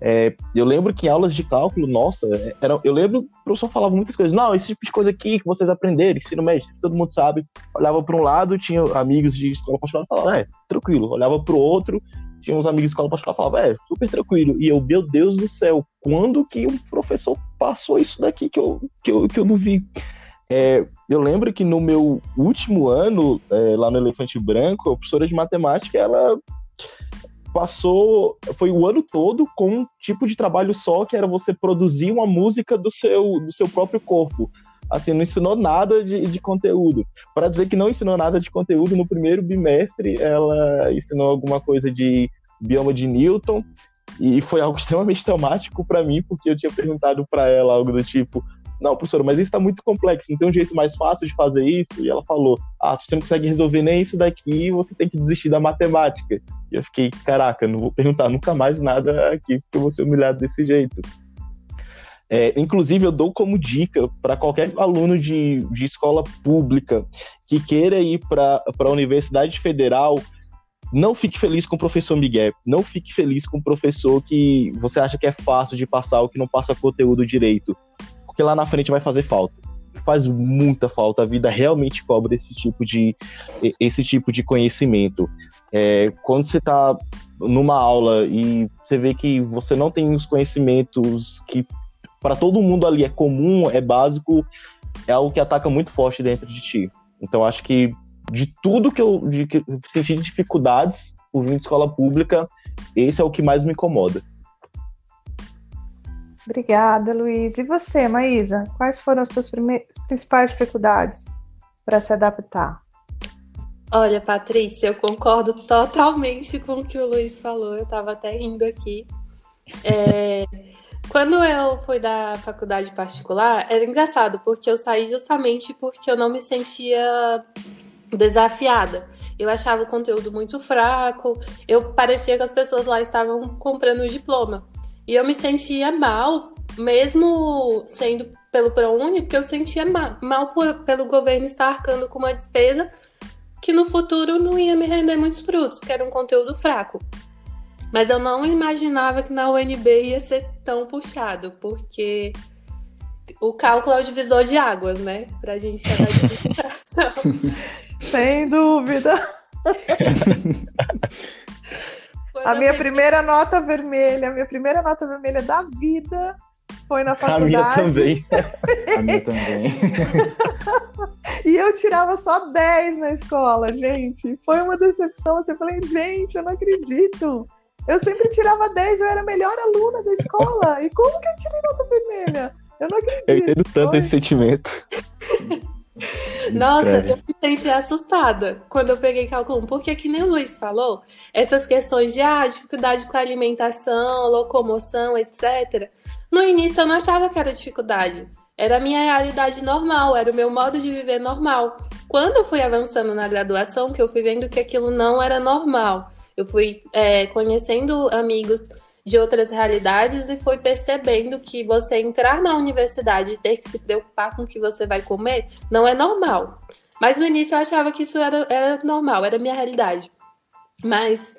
D: É, eu lembro que em aulas de cálculo, nossa, era, eu lembro que o professor falava muitas coisas. Não, esse tipo de coisa aqui que vocês aprenderam, ensino médio, todo mundo sabe. Olhava para um lado, tinha amigos de escola particular e falava, é, tranquilo. Olhava para o outro, tinha uns amigos de escola particular e falava, é, super tranquilo. E eu, meu Deus do céu, quando que um professor passou isso daqui que eu, que eu, que eu não vi? É, eu lembro que no meu último ano, é, lá no Elefante Branco, a professora de matemática, ela passou, foi o ano todo com um tipo de trabalho só, que era você produzir uma música do seu, do seu próprio corpo. Assim, não ensinou nada de, de conteúdo. Para dizer que não ensinou nada de conteúdo, no primeiro bimestre ela ensinou alguma coisa de bioma de Newton, e foi algo extremamente traumático para mim, porque eu tinha perguntado para ela algo do tipo: não, professora, mas isso está muito complexo, não tem um jeito mais fácil de fazer isso? E ela falou, ah, se você não consegue resolver nem isso daqui, você tem que desistir da matemática. E eu fiquei, caraca, não vou perguntar nunca mais nada aqui, porque eu vou ser humilhado desse jeito. É, inclusive, eu dou como dica para qualquer aluno de, de escola pública que queira ir para a Universidade Federal, não fique feliz com o professor Miguel, não fique feliz com o professor que você acha que é fácil de passar ou que não passa conteúdo direito porque lá na frente vai fazer falta. Faz muita falta. A vida realmente cobra esse tipo de, esse tipo de conhecimento. É, quando você está numa aula e você vê que você não tem os conhecimentos que para todo mundo ali é comum, é básico, é algo que ataca muito forte dentro de ti. Então acho que de tudo que eu de, que senti dificuldades por vir de escola pública, esse é o que mais me incomoda.
A: Obrigada, Luiz. E você, Maísa? Quais foram as suas principais dificuldades para se adaptar?
B: Olha, Patrícia, eu concordo totalmente com o que o Luiz falou. Eu estava até rindo aqui. É... Quando eu fui da faculdade particular, era engraçado, porque eu saí justamente porque eu não me sentia desafiada. Eu achava o conteúdo muito fraco, eu parecia que as pessoas lá estavam comprando o diploma. E eu me sentia mal, mesmo sendo pelo ProUni, porque eu sentia mal, mal por, pelo governo estar arcando com uma despesa que no futuro não ia me render muitos frutos, porque era um conteúdo fraco. Mas eu não imaginava que na UNB ia ser tão puxado, porque o cálculo é o divisor de águas, né? Pra gente que é da administração.
A: Sem dúvida. a minha primeira nota vermelha, a minha primeira nota vermelha da vida foi na faculdade.
D: A minha também.
C: a minha também.
A: e eu tirava só 10 na escola, gente. Foi uma decepção. Assim, eu falei, gente, eu não acredito. Eu sempre tirava 10, eu era a melhor aluna da escola. E como que eu tirei nota vermelha? Eu não acredito.
D: Eu entendo tanto foi. esse sentimento.
B: Nossa, eu me senti assustada quando eu peguei cálculo 1, porque que nem o Luiz falou, essas questões de ah, dificuldade com a alimentação, locomoção, etc. No início eu não achava que era dificuldade. Era a minha realidade normal, era o meu modo de viver normal. Quando eu fui avançando na graduação, que eu fui vendo que aquilo não era normal, eu fui é, conhecendo amigos de outras realidades e foi percebendo que você entrar na universidade e ter que se preocupar com o que você vai comer não é normal. Mas no início eu achava que isso era, era normal, era minha realidade. Mas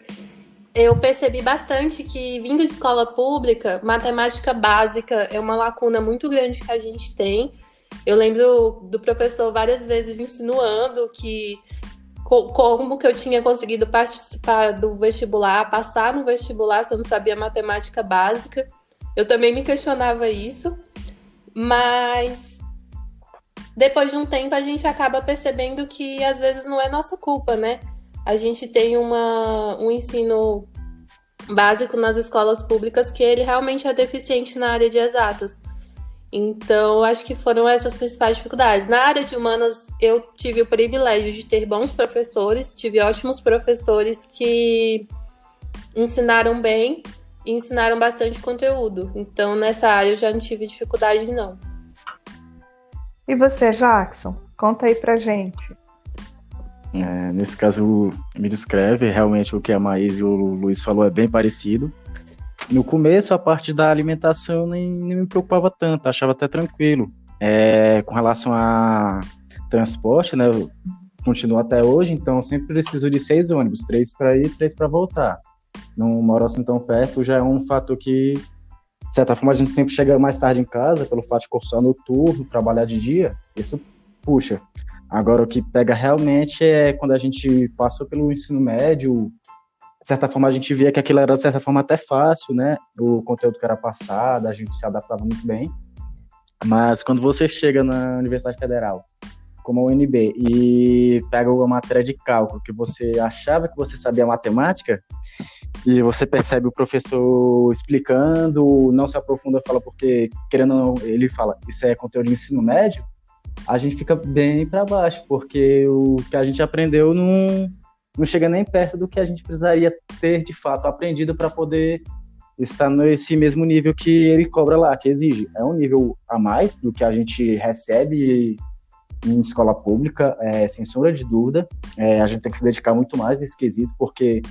B: eu percebi bastante que, vindo de escola pública, matemática básica é uma lacuna muito grande que a gente tem. Eu lembro do professor várias vezes insinuando que como que eu tinha conseguido participar do vestibular, passar no vestibular se eu não sabia matemática básica. Eu também me questionava isso, mas depois de um tempo a gente acaba percebendo que às vezes não é nossa culpa, né? A gente tem uma, um ensino básico nas escolas públicas que ele realmente é deficiente na área de exatas. Então, acho que foram essas principais dificuldades. Na área de humanas, eu tive o privilégio de ter bons professores, tive ótimos professores que ensinaram bem e ensinaram bastante conteúdo. Então, nessa área eu já não tive dificuldade, não.
A: E você, Jackson? Conta aí pra gente.
C: É, nesse caso, me descreve realmente o que a Maís e o Luiz falou é bem parecido. No começo, a parte da alimentação nem, nem me preocupava tanto, achava até tranquilo. É, com relação a transporte, né, continua até hoje, então sempre preciso de seis ônibus, três para ir, três para voltar. Não moro assim tão perto, já é um fator que, de certa forma, a gente sempre chega mais tarde em casa, pelo fato de cursar noturno, trabalhar de dia, isso puxa. Agora, o que pega realmente é quando a gente passou pelo ensino médio, de certa forma a gente via que aquilo era de certa forma até fácil, né? O conteúdo que era passado, a gente se adaptava muito bem. Mas quando você chega na Universidade Federal, como a UNB, e pega uma matéria de cálculo que você achava que você sabia matemática, e você percebe o professor explicando, não se aprofunda, fala porque, querendo ou não, ele fala, isso é conteúdo de ensino médio, a gente fica bem para baixo, porque o que a gente aprendeu não, não chega nem perto do que a gente precisaria ter de fato aprendido para poder estar nesse mesmo nível que ele cobra lá, que exige. É um nível a mais do que a gente recebe em escola pública, é, sem sombra de dúvida. É, a gente tem que se dedicar muito mais nesse quesito, porque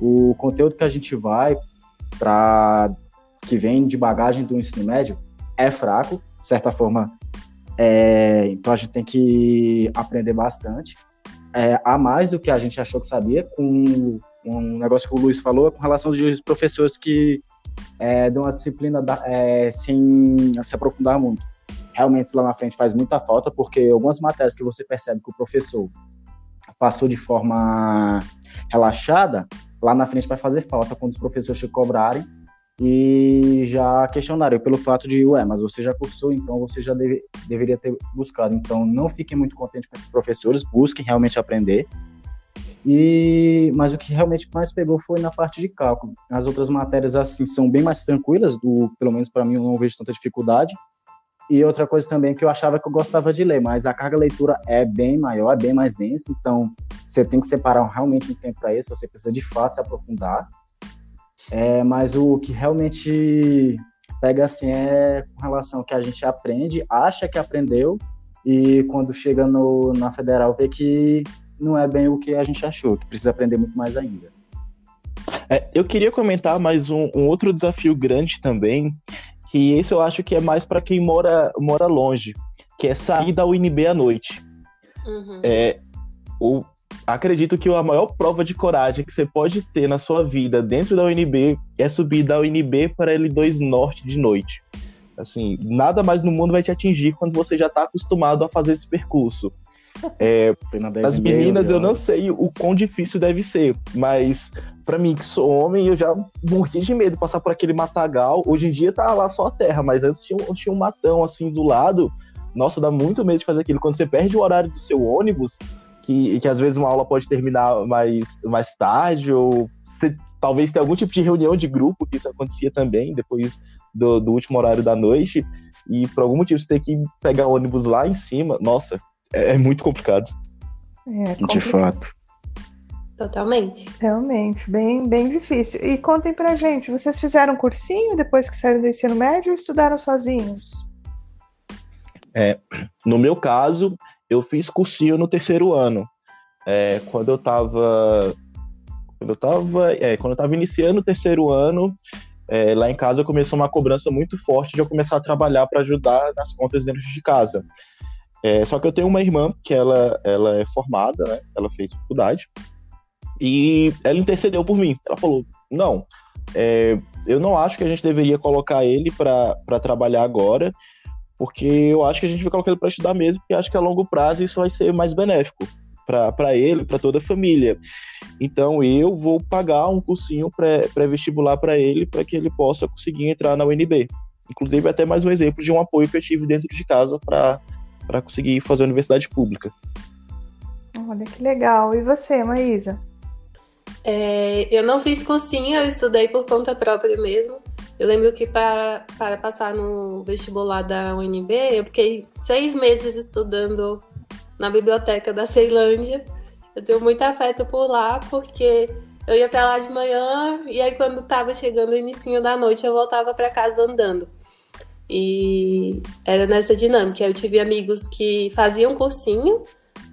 C: o conteúdo que a gente vai para que vem de bagagem do ensino médio é fraco, de certa forma. É, então a gente tem que aprender bastante é, a mais do que a gente achou que sabia, com um negócio que o Luiz falou, com relação aos professores que é, dão a disciplina da, é, sem se aprofundar muito. Realmente, lá na frente faz muita falta, porque algumas matérias que você percebe que o professor passou de forma relaxada, lá na frente vai fazer falta quando os professores te cobrarem e já questionaram pelo fato de, ué, mas você já cursou, então você já deve, deveria ter buscado. Então, não fiquem muito contentes com esses professores, busquem realmente aprender. E, mas o que realmente mais pegou foi na parte de cálculo. As outras matérias, assim, são bem mais tranquilas, do, pelo menos para mim, eu não vejo tanta dificuldade. E outra coisa também que eu achava que eu gostava de ler, mas a carga leitura é bem maior, é bem mais densa, então você tem que separar realmente um tempo para isso, você precisa de fato se aprofundar. É, mas o que realmente pega assim é com relação ao que a gente aprende, acha que aprendeu, e quando chega no, na federal vê que não é bem o que a gente achou, que precisa aprender muito mais ainda.
D: É, eu queria comentar mais um, um, outro desafio grande também, que esse eu acho que é mais para quem mora, mora longe, que é sair da UNB à noite. Uhum. É, o, acredito que a maior prova de coragem que você pode ter na sua vida dentro da UNB é subir da UNB para L2 Norte de noite. Assim, nada mais no mundo vai te atingir quando você já está acostumado a fazer esse percurso. É, as meninas, eu não sei o quão difícil deve ser, mas para mim, que sou homem, eu já morri de medo de passar por aquele matagal. Hoje em dia tá lá só a terra, mas antes tinha, tinha um matão assim do lado. Nossa, dá muito medo de fazer aquilo. Quando você perde o horário do seu ônibus, que, que às vezes uma aula pode terminar mais, mais tarde, ou você, talvez tenha algum tipo de reunião de grupo, que isso acontecia também depois do, do último horário da noite, e por algum motivo você tem que pegar o ônibus lá em cima, nossa, é, é muito complicado.
A: É,
C: complicado. De fato.
B: Totalmente.
A: Realmente, bem, bem difícil. E contem pra gente, vocês fizeram cursinho depois que saíram do ensino médio ou estudaram sozinhos?
D: É, no meu caso, eu fiz cursinho no terceiro ano. É, quando eu estava quando eu tava, é, quando eu tava iniciando o terceiro ano, é, lá em casa começou uma cobrança muito forte de eu começar a trabalhar para ajudar nas contas dentro de casa. É, só que eu tenho uma irmã que ela, ela é formada, né? Ela fez faculdade e ela intercedeu por mim. Ela falou: não, é, eu não acho que a gente deveria colocar ele para trabalhar agora porque eu acho que a gente vai colocar ele para estudar mesmo, porque acho que a longo prazo isso vai ser mais benéfico para ele, para toda a família. Então eu vou pagar um cursinho pré-vestibular para ele, para que ele possa conseguir entrar na UNB. Inclusive, até mais um exemplo de um apoio que eu tive dentro de casa para conseguir fazer a universidade pública.
A: Olha que legal. E você, Maísa?
B: É, eu não fiz cursinho, eu estudei por conta própria mesmo. Eu lembro que para, para passar no vestibular da UNB, eu fiquei seis meses estudando na biblioteca da Ceilândia. Eu tenho muito afeto por lá, porque eu ia para lá de manhã e aí quando estava chegando o início da noite eu voltava para casa andando. E era nessa dinâmica. Eu tive amigos que faziam cursinho,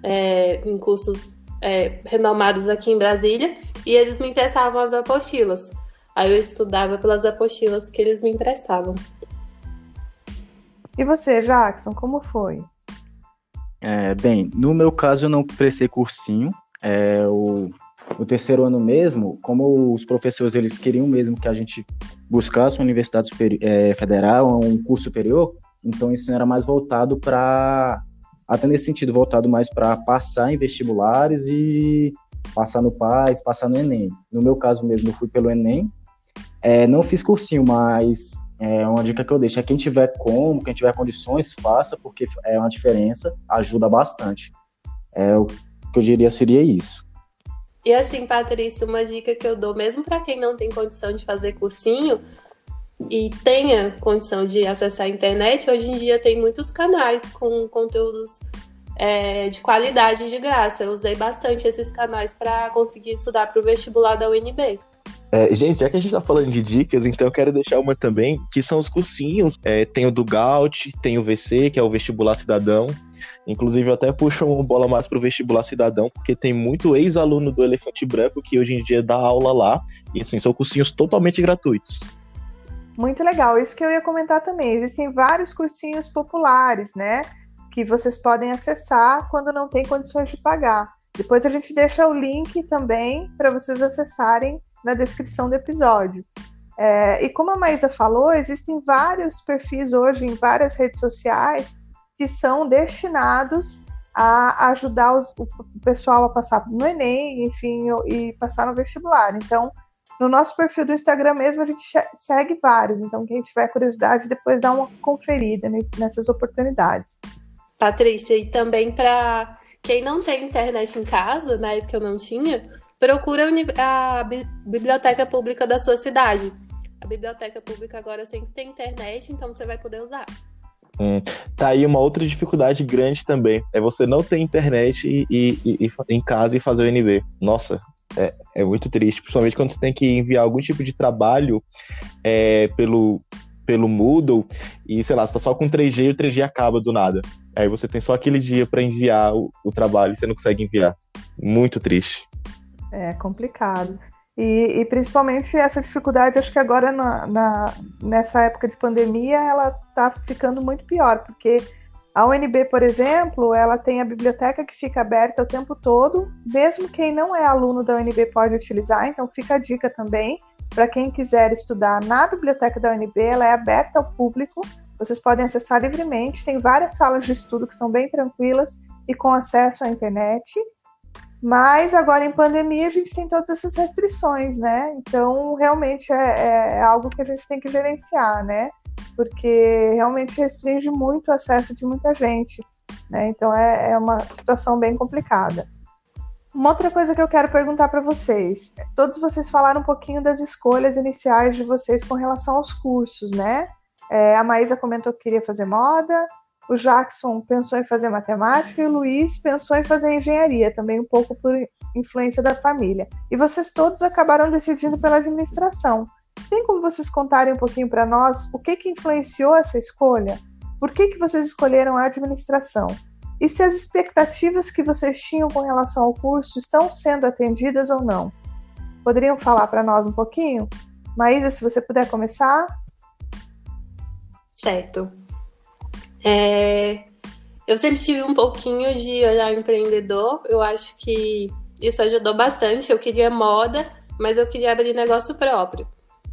B: é, em cursos é, renomados aqui em Brasília, e eles me emprestavam as apostilas. Aí eu estudava pelas apostilas que eles me emprestavam.
A: E você, Jackson, como foi?
C: É, bem, no meu caso eu não prestei cursinho. É, o, o terceiro ano mesmo, como os professores eles queriam mesmo que a gente buscasse uma universidade superior, é, federal, um curso superior, então isso era mais voltado para até nesse sentido voltado mais para passar em vestibulares e passar no PAS, passar no Enem. No meu caso mesmo, eu fui pelo Enem, é, não fiz cursinho, mas é uma dica que eu deixo é quem tiver como, quem tiver condições, faça, porque é uma diferença, ajuda bastante. É, o que eu diria seria isso.
B: E assim, Patrícia, uma dica que eu dou, mesmo para quem não tem condição de fazer cursinho e tenha condição de acessar a internet, hoje em dia tem muitos canais com conteúdos é, de qualidade de graça. Eu usei bastante esses canais para conseguir estudar para o vestibular da UNB.
D: É, gente, já que a gente tá falando de dicas, então eu quero deixar uma também, que são os cursinhos. É, tem o do GAUT, tem o VC, que é o Vestibular Cidadão. Inclusive, eu até puxo uma bola mais pro Vestibular Cidadão, porque tem muito ex-aluno do Elefante Branco que hoje em dia dá aula lá. E assim, são cursinhos totalmente gratuitos.
A: Muito legal, isso que eu ia comentar também. Existem vários cursinhos populares, né? Que vocês podem acessar quando não tem condições de pagar. Depois a gente deixa o link também para vocês acessarem na descrição do episódio. É, e como a Maísa falou, existem vários perfis hoje em várias redes sociais que são destinados a ajudar os, o pessoal a passar no Enem, enfim, e passar no vestibular. Então, no nosso perfil do Instagram mesmo, a gente segue vários. Então, quem tiver curiosidade, depois dá uma conferida nessas oportunidades.
B: Patrícia, e também para quem não tem internet em casa, na época eu não tinha, procura a biblioteca pública da sua cidade. A biblioteca pública agora sempre tem internet, então você vai poder usar.
D: Hum, tá aí uma outra dificuldade grande também. É você não ter internet e, e, e, em casa e fazer o NB. Nossa, é, é, muito triste. Principalmente quando você tem que enviar algum tipo de trabalho é, pelo, pelo Moodle e, sei lá, você tá só com 3G e o 3G acaba do nada. Aí você tem só aquele dia para enviar o, o trabalho e você não consegue enviar. Muito triste.
A: É complicado. E, e, principalmente essa dificuldade, acho que agora na, na, nessa época de pandemia, ela está ficando muito pior, porque a UNB, por exemplo, ela tem a biblioteca que fica aberta o tempo todo, mesmo quem não é aluno da UNB pode utilizar, então fica a dica também para quem quiser estudar na biblioteca da UNB, ela é aberta ao público, vocês podem acessar livremente, tem várias salas de estudo que são bem tranquilas e com acesso à internet. Mas agora em pandemia a gente tem todas essas restrições, né? Então realmente é, é algo que a gente tem que gerenciar, né? Porque realmente restringe muito o acesso de muita gente, né? Então é, é uma situação bem complicada. Uma outra coisa que eu quero perguntar para vocês: todos vocês falaram um pouquinho das escolhas iniciais de vocês com relação aos cursos, né? É, a Maísa comentou que queria fazer moda, o Jackson pensou em fazer matemática e o Luiz pensou em fazer engenharia, também um pouco por influência da família. E vocês todos acabaram decidindo pela administração. Tem como vocês contarem um pouquinho para nós o que, que influenciou essa escolha? Por que, que vocês escolheram a administração? E se as expectativas que vocês tinham com relação ao curso estão sendo atendidas ou não? Poderiam falar para nós um pouquinho? Maísa, se você puder começar.
B: Certo. É, eu sempre tive um pouquinho de olhar empreendedor. Eu acho que isso ajudou bastante. Eu queria moda, mas eu queria abrir negócio próprio.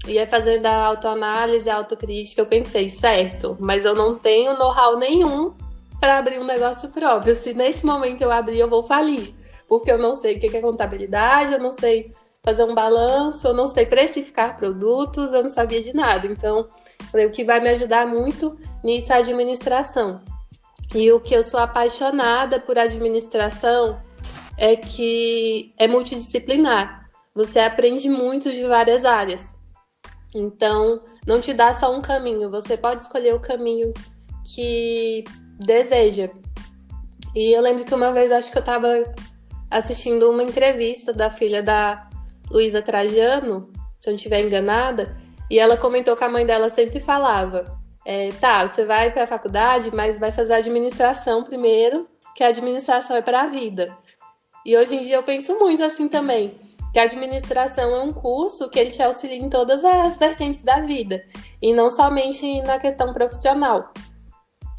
B: E aí, fazendo a autoanálise, a autocrítica, eu pensei, certo, mas eu não tenho know-how nenhum para abrir um negócio próprio. Se neste momento eu abrir, eu vou falir. Porque eu não sei o que é contabilidade, eu não sei fazer um balanço, eu não sei precificar produtos, eu não sabia de nada. Então, o que vai me ajudar muito nisso é a administração. E o que eu sou apaixonada por administração é que é multidisciplinar. Você aprende muito de várias áreas. Então, não te dá só um caminho, você pode escolher o caminho que deseja. E eu lembro que uma vez, acho que eu estava assistindo uma entrevista da filha da Luísa Trajano, se eu não estiver enganada, e ela comentou que a mãe dela sempre falava: é, tá, você vai para a faculdade, mas vai fazer administração primeiro, que a administração é para a vida. E hoje em dia eu penso muito assim também, que a administração é um curso que ele te auxilia em todas as vertentes da vida, e não somente na questão profissional.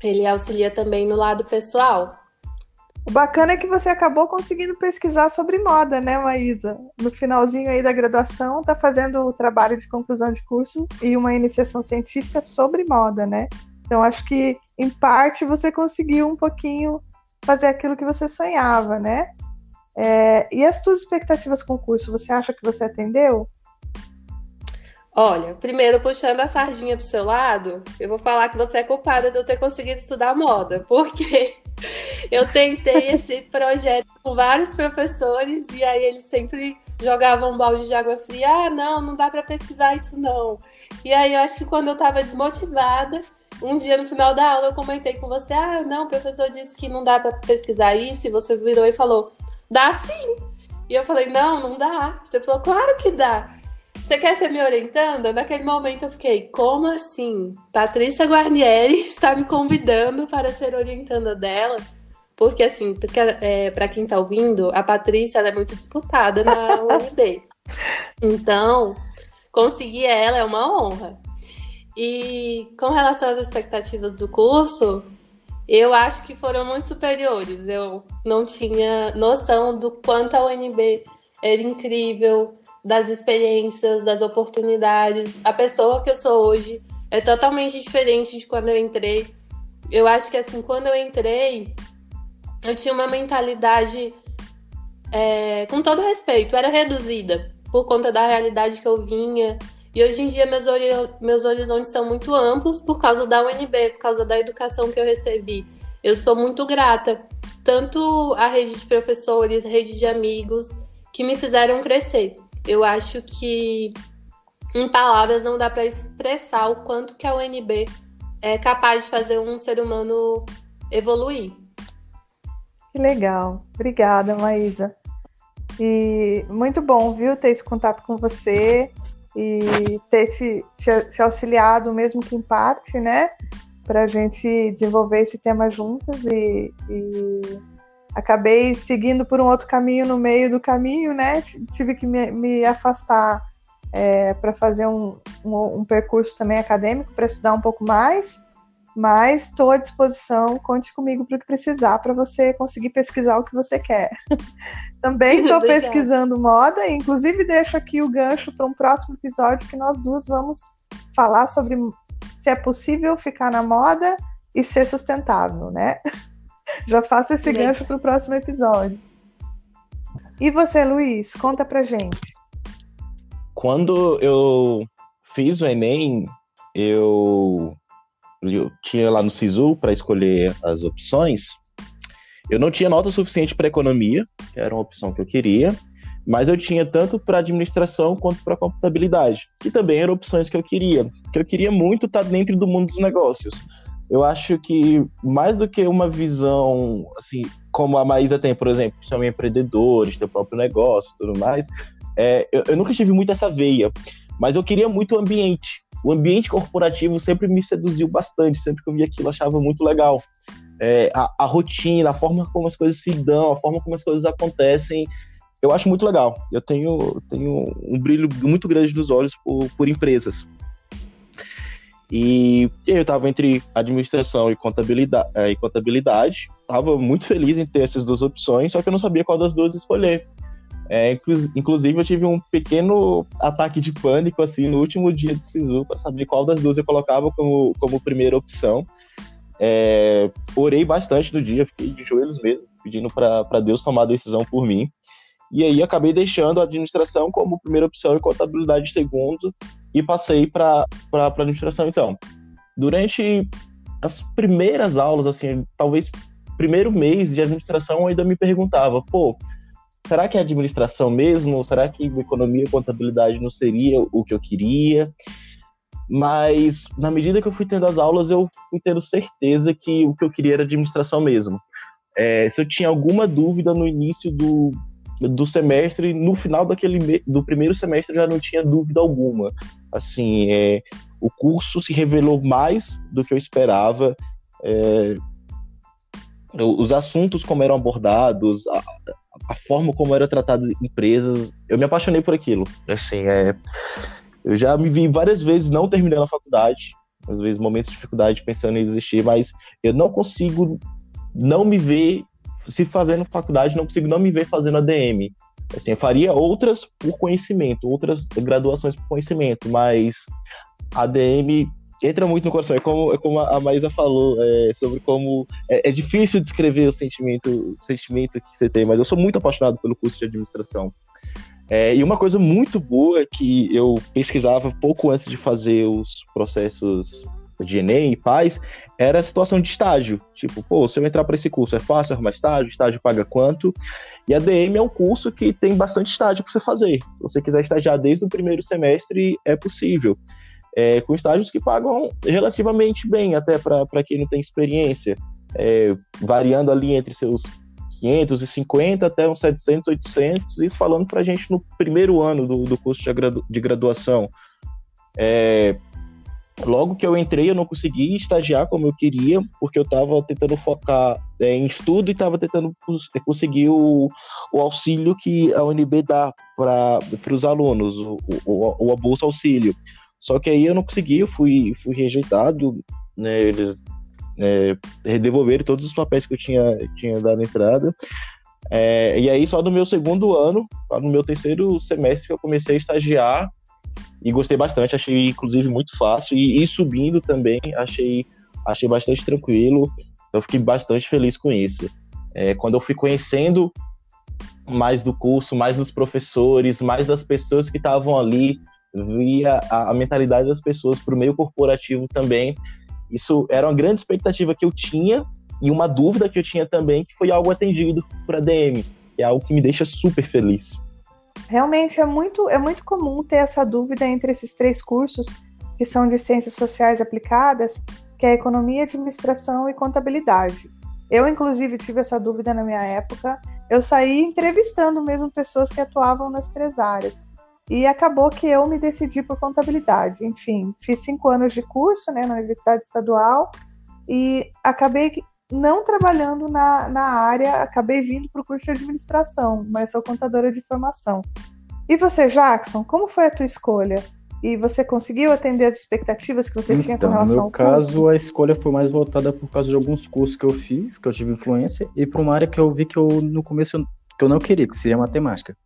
B: Ele auxilia também no lado pessoal.
A: O bacana é que você acabou conseguindo pesquisar sobre moda, né, Maísa? No finalzinho aí da graduação, tá fazendo o trabalho de conclusão de curso e uma iniciação científica sobre moda, né? Então acho que em parte você conseguiu um pouquinho fazer aquilo que você sonhava, né? É, e as suas expectativas com o curso, você acha que você atendeu?
B: Olha, primeiro puxando a sardinha pro seu lado, eu vou falar que você é culpada de eu ter conseguido estudar moda, porque eu tentei esse projeto com vários professores e aí eles sempre jogavam um balde de água fria. Ah, não, não dá para pesquisar isso não. E aí eu acho que quando eu estava desmotivada, um dia no final da aula eu comentei com você: "Ah, não, o professor disse que não dá para pesquisar isso", e você virou e falou: "Dá sim". E eu falei: "Não, não dá". Você falou: "Claro que dá". Você quer ser me orientando? Naquele momento eu fiquei, como assim? Patrícia Guarnieri está me convidando para ser orientanda dela? Porque, assim, porque, é, para quem está ouvindo, a Patrícia é muito disputada na UNB. Então, conseguir ela é uma honra. E com relação às expectativas do curso, eu acho que foram muito superiores. Eu não tinha noção do quanto a UNB era incrível, das experiências, das oportunidades. A pessoa que eu sou hoje é totalmente diferente de quando eu entrei. Eu acho que assim, quando eu entrei, eu tinha uma mentalidade, é, com todo respeito, era reduzida por conta da realidade que eu vinha. E hoje em dia meus, meus horizontes são muito amplos por causa da UNB, por causa da educação que eu recebi. Eu sou muito grata, tanto à rede de professores, rede de amigos, que me fizeram crescer. Eu acho que em palavras não dá para expressar o quanto que a UNB é capaz de fazer um ser humano evoluir.
A: Que legal. Obrigada, Maísa. E muito bom, viu, ter esse contato com você e ter te, te, te auxiliado, mesmo que em parte, né, para a gente desenvolver esse tema juntas e, e acabei seguindo por um outro caminho no meio do caminho, né? Tive que me, me afastar é, para fazer um, um, um, percurso também acadêmico para estudar um pouco mais, mas estou à disposição. Conte comigo para o que precisar para você conseguir pesquisar o que você quer. também estou pesquisando moda, inclusive deixo aqui o gancho para um próximo episódio que nós duas vamos falar sobre se é possível ficar na moda e ser sustentável, né? Já faço esse gancho para o próximo episódio. E você, Luiz, conta pra gente.
D: Quando eu fiz o Enem, eu, eu tinha lá no SISU para escolher as opções. Eu não tinha nota suficiente para economia, que era uma opção que eu queria, mas eu tinha tanto para administração quanto para computabilidade, que também eram opções que eu queria. Que eu queria muito estar dentro do mundo dos negócios eu acho que mais do que uma visão, assim, como a Maísa tem, por exemplo, de ser um empreendedor, de ter o próprio negócio tudo mais, é, eu, eu, nunca tive muito essa veia, mas eu queria muito o ambiente. O ambiente corporativo sempre me seduziu bastante, sempre que eu via aquilo eu achava muito legal. É, a, a rotina, a forma como as coisas se dão, a forma como as coisas acontecem, eu acho muito legal. Eu tenho, tenho um brilho muito grande nos olhos por, por empresas. E, eu estava entre administração e contabilidade, é, e contabilidade. Tava muito feliz em ter essas duas opções, só que eu não sabia qual das duas escolher. É, inclusive, eu tive um pequeno ataque de pânico assim no último dia de SISU para saber qual das duas eu colocava como, como primeira opção. É, orei bastante no dia, fiquei de joelhos mesmo, pedindo para Deus tomar a decisão por mim. E aí acabei deixando a administração como primeira opção e contabilidade segundo, e passei para a administração. Então, durante as primeiras aulas, assim, talvez primeiro mês de administração, eu ainda me perguntava, pô, será que é administração mesmo? Será que economia e contabilidade não seria o que eu queria? Mas na medida que eu fui tendo as aulas, eu fui tendo certeza que o que eu queria era administração mesmo. É, se eu tinha alguma dúvida no início do, do semestre, no final daquele do primeiro semestre já não tinha dúvida alguma. Assim, é, o curso se revelou mais do que eu esperava. É, os assuntos como eram abordados, a, a, forma como era tratado empresas, eu me apaixonei por aquilo. Assim, é, eu já me vi várias vezes não terminando a faculdade, às vezes momentos de dificuldade pensando em desistir, mas eu não consigo não me ver se fazendo faculdade, não consigo não me ver fazendo ADM. Assim, eu faria outras por conhecimento, outras graduações por conhecimento, mas ADM entra muito no coração. É como, é como a Maísa falou é, sobre como é, é, difícil descrever o sentimento, o sentimento que você tem, mas eu sou muito apaixonado pelo curso de administração. É, e uma coisa muito boa que eu pesquisava pouco antes de fazer os processos de Enem e PAIS era a situação de estágio. Tipo, pô, se eu entrar para esse curso, é fácil arrumar estágio? Estágio paga quanto? E a DM é um curso que tem bastante estágio para você fazer. Se você quiser estagiar desde o primeiro semestre, é possível. É, com estágios que pagam relativamente bem, até para quem não tem experiência. É, variando ali entre seus 550 até uns 700, 800, isso falando para gente no primeiro ano do, do curso de, gradu, de graduação. É, logo que eu entrei, eu não consegui estagiar como eu queria, porque eu estava tentando focar é, em estudo e estava tentando conseguir o, o, auxílio que a UNB dá para os alunos, o, o, a Bolsa Auxílio. Só que aí eu não consegui, eu fui, fui rejeitado, né, eles é, devolver todos os papéis que eu tinha, tinha dado entrada. É, e aí, só no meu segundo ano, no meu terceiro semestre, que eu comecei a estagiar e gostei bastante. Achei, inclusive, muito fácil. E, e subindo também, achei, achei bastante tranquilo. Eu fiquei bastante feliz com isso. É, quando eu fui conhecendo mais do curso, mais dos professores, mais das pessoas que estavam ali, via a, a mentalidade das pessoas para o meio corporativo também. Isso era uma grande expectativa que eu tinha e uma dúvida que eu tinha também, que foi algo atendido por ADM, que é algo que me deixa super feliz.
A: Realmente é muito, é muito comum ter essa dúvida entre esses três cursos, que são de ciências sociais aplicadas, que é economia, administração e contabilidade. Eu, inclusive, tive essa dúvida na minha época. Eu saí entrevistando mesmo pessoas que atuavam nas três áreas. E acabou que eu me decidi por contabilidade. Enfim, fiz cinco anos de curso né, na Universidade Estadual e acabei não trabalhando na, na área, acabei vindo para o curso de administração, mas sou contadora de formação. E você, Jackson, como foi a tua escolha? E você conseguiu atender as expectativas que você
C: então,
A: tinha com relação
C: ao curso? No meu caso, a escolha foi mais voltada por causa de alguns cursos que eu fiz, que eu tive influência, e para uma área que eu vi que eu no começo que eu não queria, que seria matemática.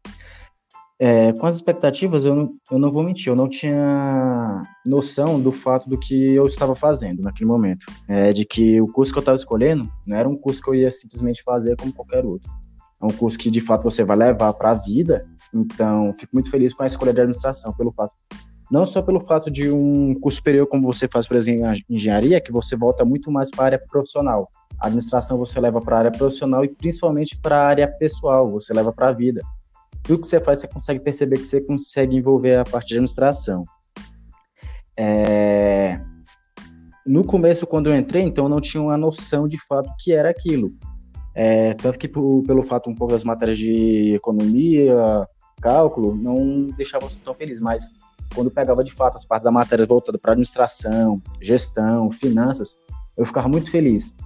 C: É, com as expectativas, eu não, eu não vou mentir, eu não tinha noção do fato do que eu estava fazendo naquele momento. É, de que o curso que eu estava escolhendo não era um curso que eu ia simplesmente fazer como qualquer outro. É um curso que, de fato, você vai levar para a vida. Então, fico muito feliz com a escolha de administração, pelo fato não só pelo fato de um curso superior como você faz, por exemplo, em engenharia, que você volta muito mais para a área profissional. A administração você leva para a área profissional e principalmente para a área pessoal, você leva para a vida tudo que você faz, você consegue perceber que você consegue envolver a parte de administração. É... No começo, quando eu entrei, então eu não tinha uma noção de fato que era aquilo. É, tanto que por, pelo fato um pouco das matérias de economia, cálculo, não deixava você tão feliz, mas quando pegava de fato as partes da matéria voltada para administração, gestão, finanças, eu ficava muito feliz.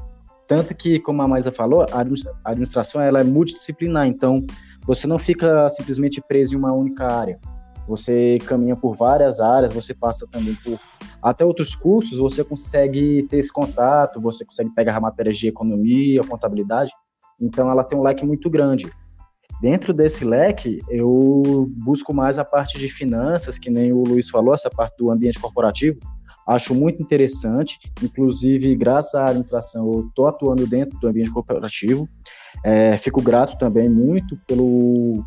C: Tanto que, como a Maisa falou, a administração ela é multidisciplinar, então você não fica simplesmente preso em uma única área. Você caminha por várias áreas, você passa também por até outros cursos, você consegue ter esse contato, você consegue pegar matérias de economia, contabilidade. Então ela tem um leque muito grande. Dentro desse leque, eu busco mais a parte de finanças, que nem o Luiz falou, essa parte do ambiente corporativo. Acho muito interessante, inclusive, graças à administração, eu estou atuando dentro do ambiente corporativo. É, fico grato também muito pelo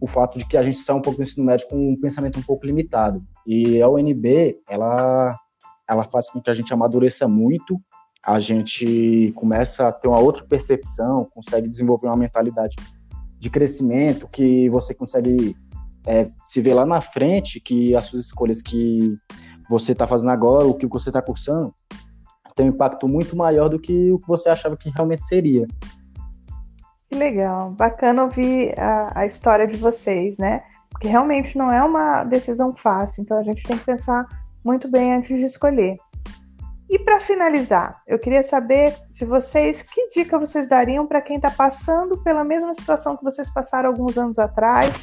C: o fato de que a gente está um pouco no ensino médio com um pensamento um pouco limitado. E a UNB, ela, ela faz com que a gente amadureça muito, a gente começa a ter uma outra percepção, consegue desenvolver uma mentalidade de crescimento, que você consegue é, se ver lá na frente, que as suas escolhas que você está fazendo agora, o que você está cursando, tem um impacto muito maior do que o que você achava que realmente seria.
A: Que legal, bacana ouvir a, a história de vocês, né? Porque realmente não é uma decisão fácil, então a gente tem que pensar muito bem antes de escolher. E para finalizar, eu queria saber de vocês que dica vocês dariam para quem está passando pela mesma situação que vocês passaram alguns anos atrás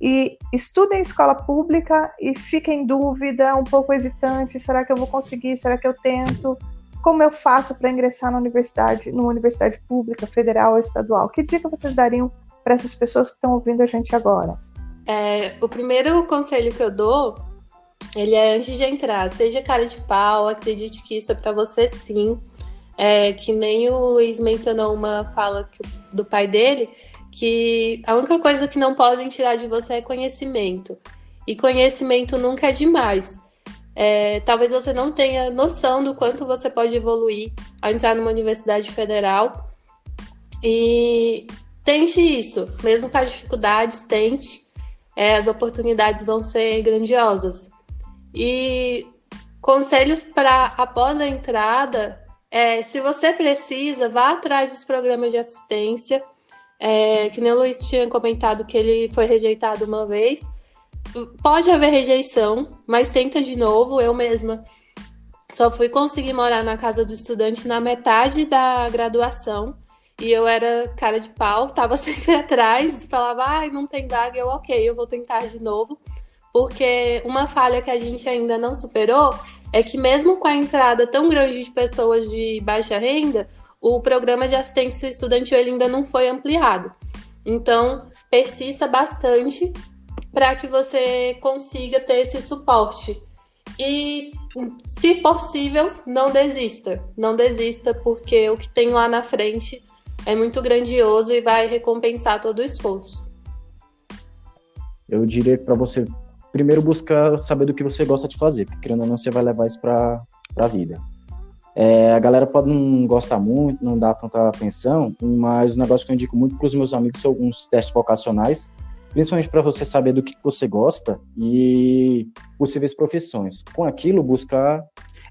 A: e estuda em escola pública e fica em dúvida, um pouco hesitante, será que eu vou conseguir? Será que eu tento? Como eu faço para ingressar na universidade, numa universidade pública, federal ou estadual? Que dica vocês dariam para essas pessoas que estão ouvindo a gente agora?
B: É, o primeiro conselho que eu dou, ele é antes de entrar, seja cara de pau, acredite que isso é para você sim. É, que nem o Luiz mencionou uma fala que, do pai dele, que a única coisa que não podem tirar de você é conhecimento. E conhecimento nunca é demais. É, talvez você não tenha noção do quanto você pode evoluir ao entrar numa universidade federal. E tente isso, mesmo com as dificuldades, tente. É, as oportunidades vão ser grandiosas. E conselhos para após a entrada, é, se você precisa, vá atrás dos programas de assistência. É, que nem o Luiz tinha comentado que ele foi rejeitado uma vez. Pode haver rejeição, mas tenta de novo. Eu mesma só fui conseguir morar na casa do estudante na metade da graduação. E eu era cara de pau, tava sempre atrás, falava, ai, ah, não tem vaga, eu ok, eu vou tentar de novo. Porque uma falha que a gente ainda não superou é que mesmo com a entrada tão grande de pessoas de baixa renda, o programa de assistência estudantil ele ainda não foi ampliado. Então, persista bastante para que você consiga ter esse suporte. E, se possível, não desista. Não desista, porque o que tem lá na frente é muito grandioso e vai recompensar todo o esforço.
C: Eu diria para você primeiro buscar saber do que você gosta de fazer, porque querendo ou não, você vai levar isso para a vida. É, a galera pode não gostar muito, não dar tanta atenção, mas o negócio que eu indico muito para os meus amigos são alguns testes vocacionais, principalmente para você saber do que você gosta e possíveis profissões. Com aquilo, buscar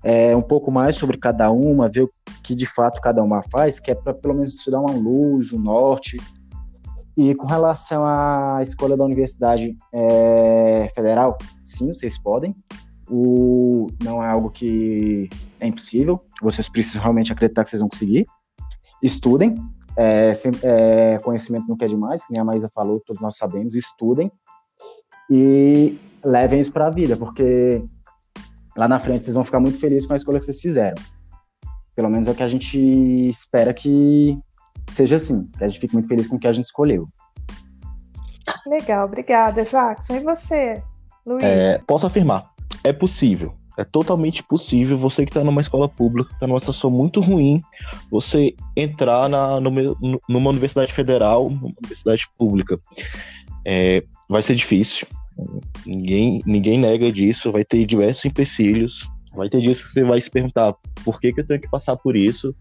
C: é, um pouco mais sobre cada uma, ver o que de fato cada uma faz, que é para pelo menos te dar uma luz, um norte. E com relação à escolha da universidade é, federal, sim, vocês podem. O, não é algo que é impossível. Vocês precisam realmente acreditar que vocês vão conseguir. Estudem. É, é, conhecimento não quer demais, nem a Maísa falou, todos nós sabemos. Estudem e levem isso para a vida, porque lá na frente vocês vão ficar muito felizes com a escolha que vocês fizeram. Pelo menos é o que a gente espera que seja assim, que a gente fique muito feliz com o que a gente escolheu.
A: Legal, obrigada, Jackson. E você, Luiz?
D: É, posso afirmar, é possível. É totalmente possível você que está numa escola pública, está numa situação muito ruim, você entrar na, numa universidade federal, numa universidade pública. É, vai ser difícil, ninguém, ninguém nega disso, vai ter diversos empecilhos, vai ter dias que você vai se perguntar por que, que eu tenho que passar por isso,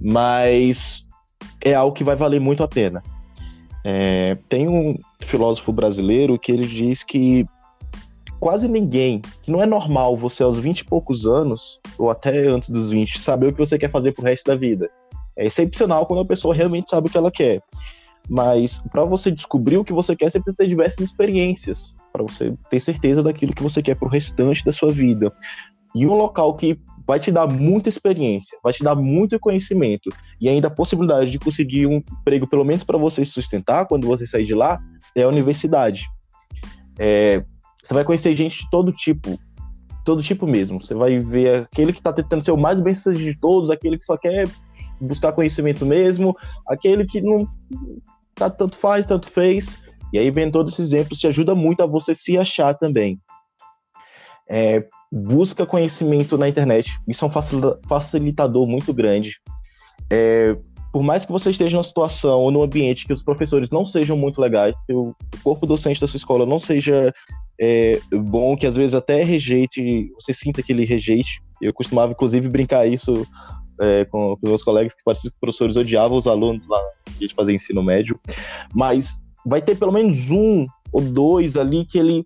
D: mas é algo que vai valer muito a pena. É, tem um filósofo brasileiro que ele diz que quase ninguém, que não é normal você aos 20 e poucos anos, ou até antes dos 20, saber o que você quer fazer pro resto da vida. É excepcional quando a pessoa realmente sabe o que ela quer. Mas para você descobrir o que você quer, você precisa ter diversas experiências para você ter certeza daquilo que você quer pro restante da sua vida. E um local que vai te dar muita experiência, vai te dar muito conhecimento e ainda a possibilidade de conseguir um emprego, pelo menos para você se sustentar quando você sair de lá, é a universidade. É, você vai conhecer gente de todo tipo, todo tipo mesmo. Você vai ver aquele que está tentando ser o mais bem sucedido de todos, aquele que só quer buscar conhecimento mesmo, aquele que não tá tanto faz, tanto fez. E aí vem todos esses exemplos, te ajuda muito a você se achar também. É, busca conhecimento na internet. Isso é um facilitador muito grande. É, por mais que você esteja numa situação ou num ambiente que os professores não sejam muito legais, que o corpo docente da sua escola não seja é, bom, que às vezes até rejeite, você sinta que ele rejeite. Eu costumava, inclusive, brincar isso é, com, com os meus colegas que os professores odiavam os alunos lá gente fazer ensino médio, mas vai ter pelo menos um ou dois ali que ele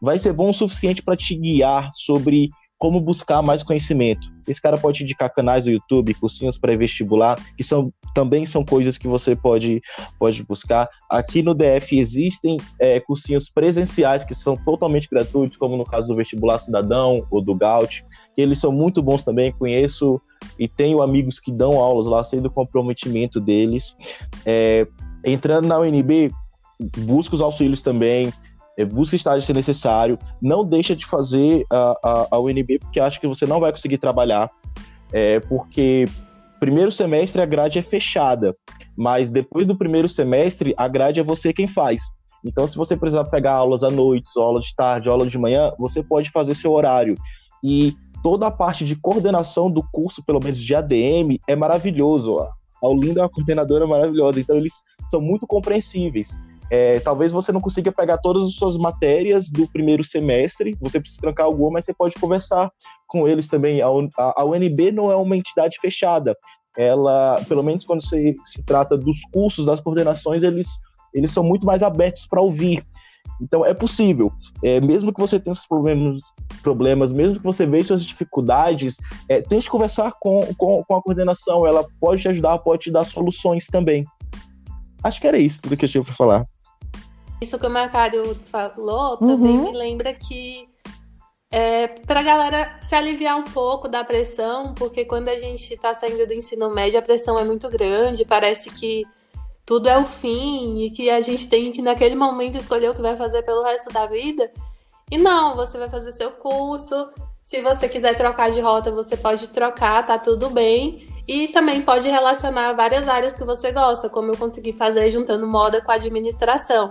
D: vai ser bom o suficiente para te guiar sobre como buscar mais conhecimento. Esse cara pode indicar canais do YouTube, cursinhos pré-vestibular, que são também são coisas que você pode, pode buscar. Aqui no DF existem é, cursinhos presenciais que são totalmente gratuitos, como no caso do Vestibular Cidadão ou do Gaut, que eles são muito bons também. Conheço e tenho amigos que dão aulas lá, sei do comprometimento deles. É, entrando na UNB, busca os auxílios também busca estágio se necessário, não deixa de fazer a, a, a UNB porque acha que você não vai conseguir trabalhar, é, porque primeiro semestre a grade é fechada, mas depois do primeiro semestre a grade é você quem faz. Então, se você precisar pegar aulas à noite, aulas de tarde, aulas de manhã, você pode fazer seu horário. E toda a parte de coordenação do curso, pelo menos de ADM, é maravilhoso. A Aulinda é uma coordenadora maravilhosa, então eles são muito compreensíveis. É, talvez você não consiga pegar todas as suas matérias do primeiro semestre, você precisa trancar alguma, mas você pode conversar com eles também. A, a, a UNB não é uma entidade fechada. Ela, pelo menos quando se, se trata dos cursos, das coordenações, eles, eles são muito mais abertos para ouvir. Então é possível, é, mesmo que você tenha esses problemas, problemas, mesmo que você veja suas dificuldades, é, tente conversar com, com, com a coordenação, ela pode te ajudar, pode te dar soluções também. Acho que era isso tudo que eu tinha para falar.
B: Isso que o Macário falou também uhum. me lembra que é, para a galera se aliviar um pouco da pressão, porque quando a gente está saindo do ensino médio, a pressão é muito grande, parece que tudo é o fim e que a gente tem que, naquele momento, escolher o que vai fazer pelo resto da vida. E não, você vai fazer seu curso. Se você quiser trocar de rota, você pode trocar, tá tudo bem. E também pode relacionar várias áreas que você gosta, como eu consegui fazer juntando moda com administração.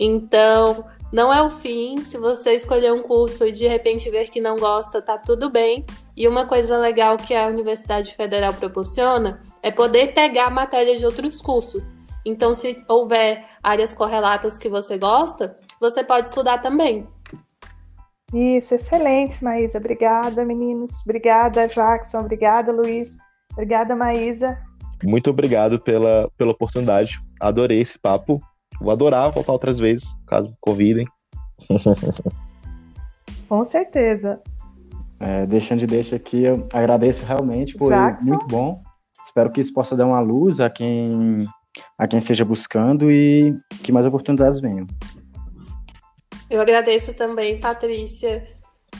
B: Então, não é o fim. Se você escolher um curso e de repente ver que não gosta, tá tudo bem. E uma coisa legal que a Universidade Federal proporciona é poder pegar matérias de outros cursos. Então, se houver áreas correlatas que você gosta, você pode estudar também.
A: Isso, excelente, Maísa. Obrigada, meninos. Obrigada, Jackson. Obrigada, Luiz. Obrigada, Maísa.
D: Muito obrigado pela, pela oportunidade. Adorei esse papo. Vou adorar voltar outras vezes, caso convidem.
A: Com certeza.
C: É, deixando de deixa aqui, eu agradeço realmente, foi Jackson? muito bom. Espero que isso possa dar uma luz a quem a quem esteja buscando e que mais oportunidades venham.
B: Eu agradeço também, Patrícia.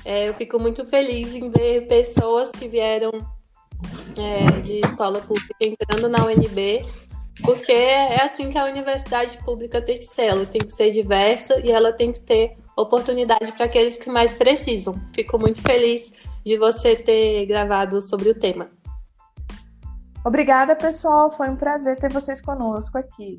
B: É, eu fico muito feliz em ver pessoas que vieram é, de escola pública entrando na UNB porque é assim que a universidade pública tem que ser. Ela tem que ser diversa e ela tem que ter oportunidade para aqueles que mais precisam. Fico muito feliz de você ter gravado sobre o tema.
A: Obrigada, pessoal. Foi um prazer ter vocês conosco aqui.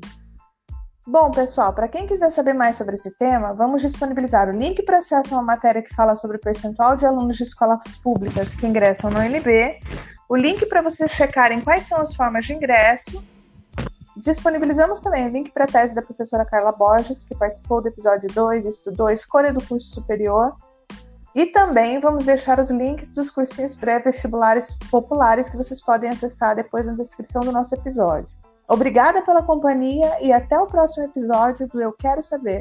A: Bom, pessoal, para quem quiser saber mais sobre esse tema, vamos disponibilizar o link para acesso a uma matéria que fala sobre o percentual de alunos de escolas públicas que ingressam no UNB, o link para vocês checarem quais são as formas de ingresso Disponibilizamos também o link para a tese da professora Carla Borges, que participou do episódio 2 e estudou a escolha do curso superior. E também vamos deixar os links dos cursinhos pré-vestibulares populares que vocês podem acessar depois na descrição do nosso episódio. Obrigada pela companhia e até o próximo episódio do Eu Quero Saber.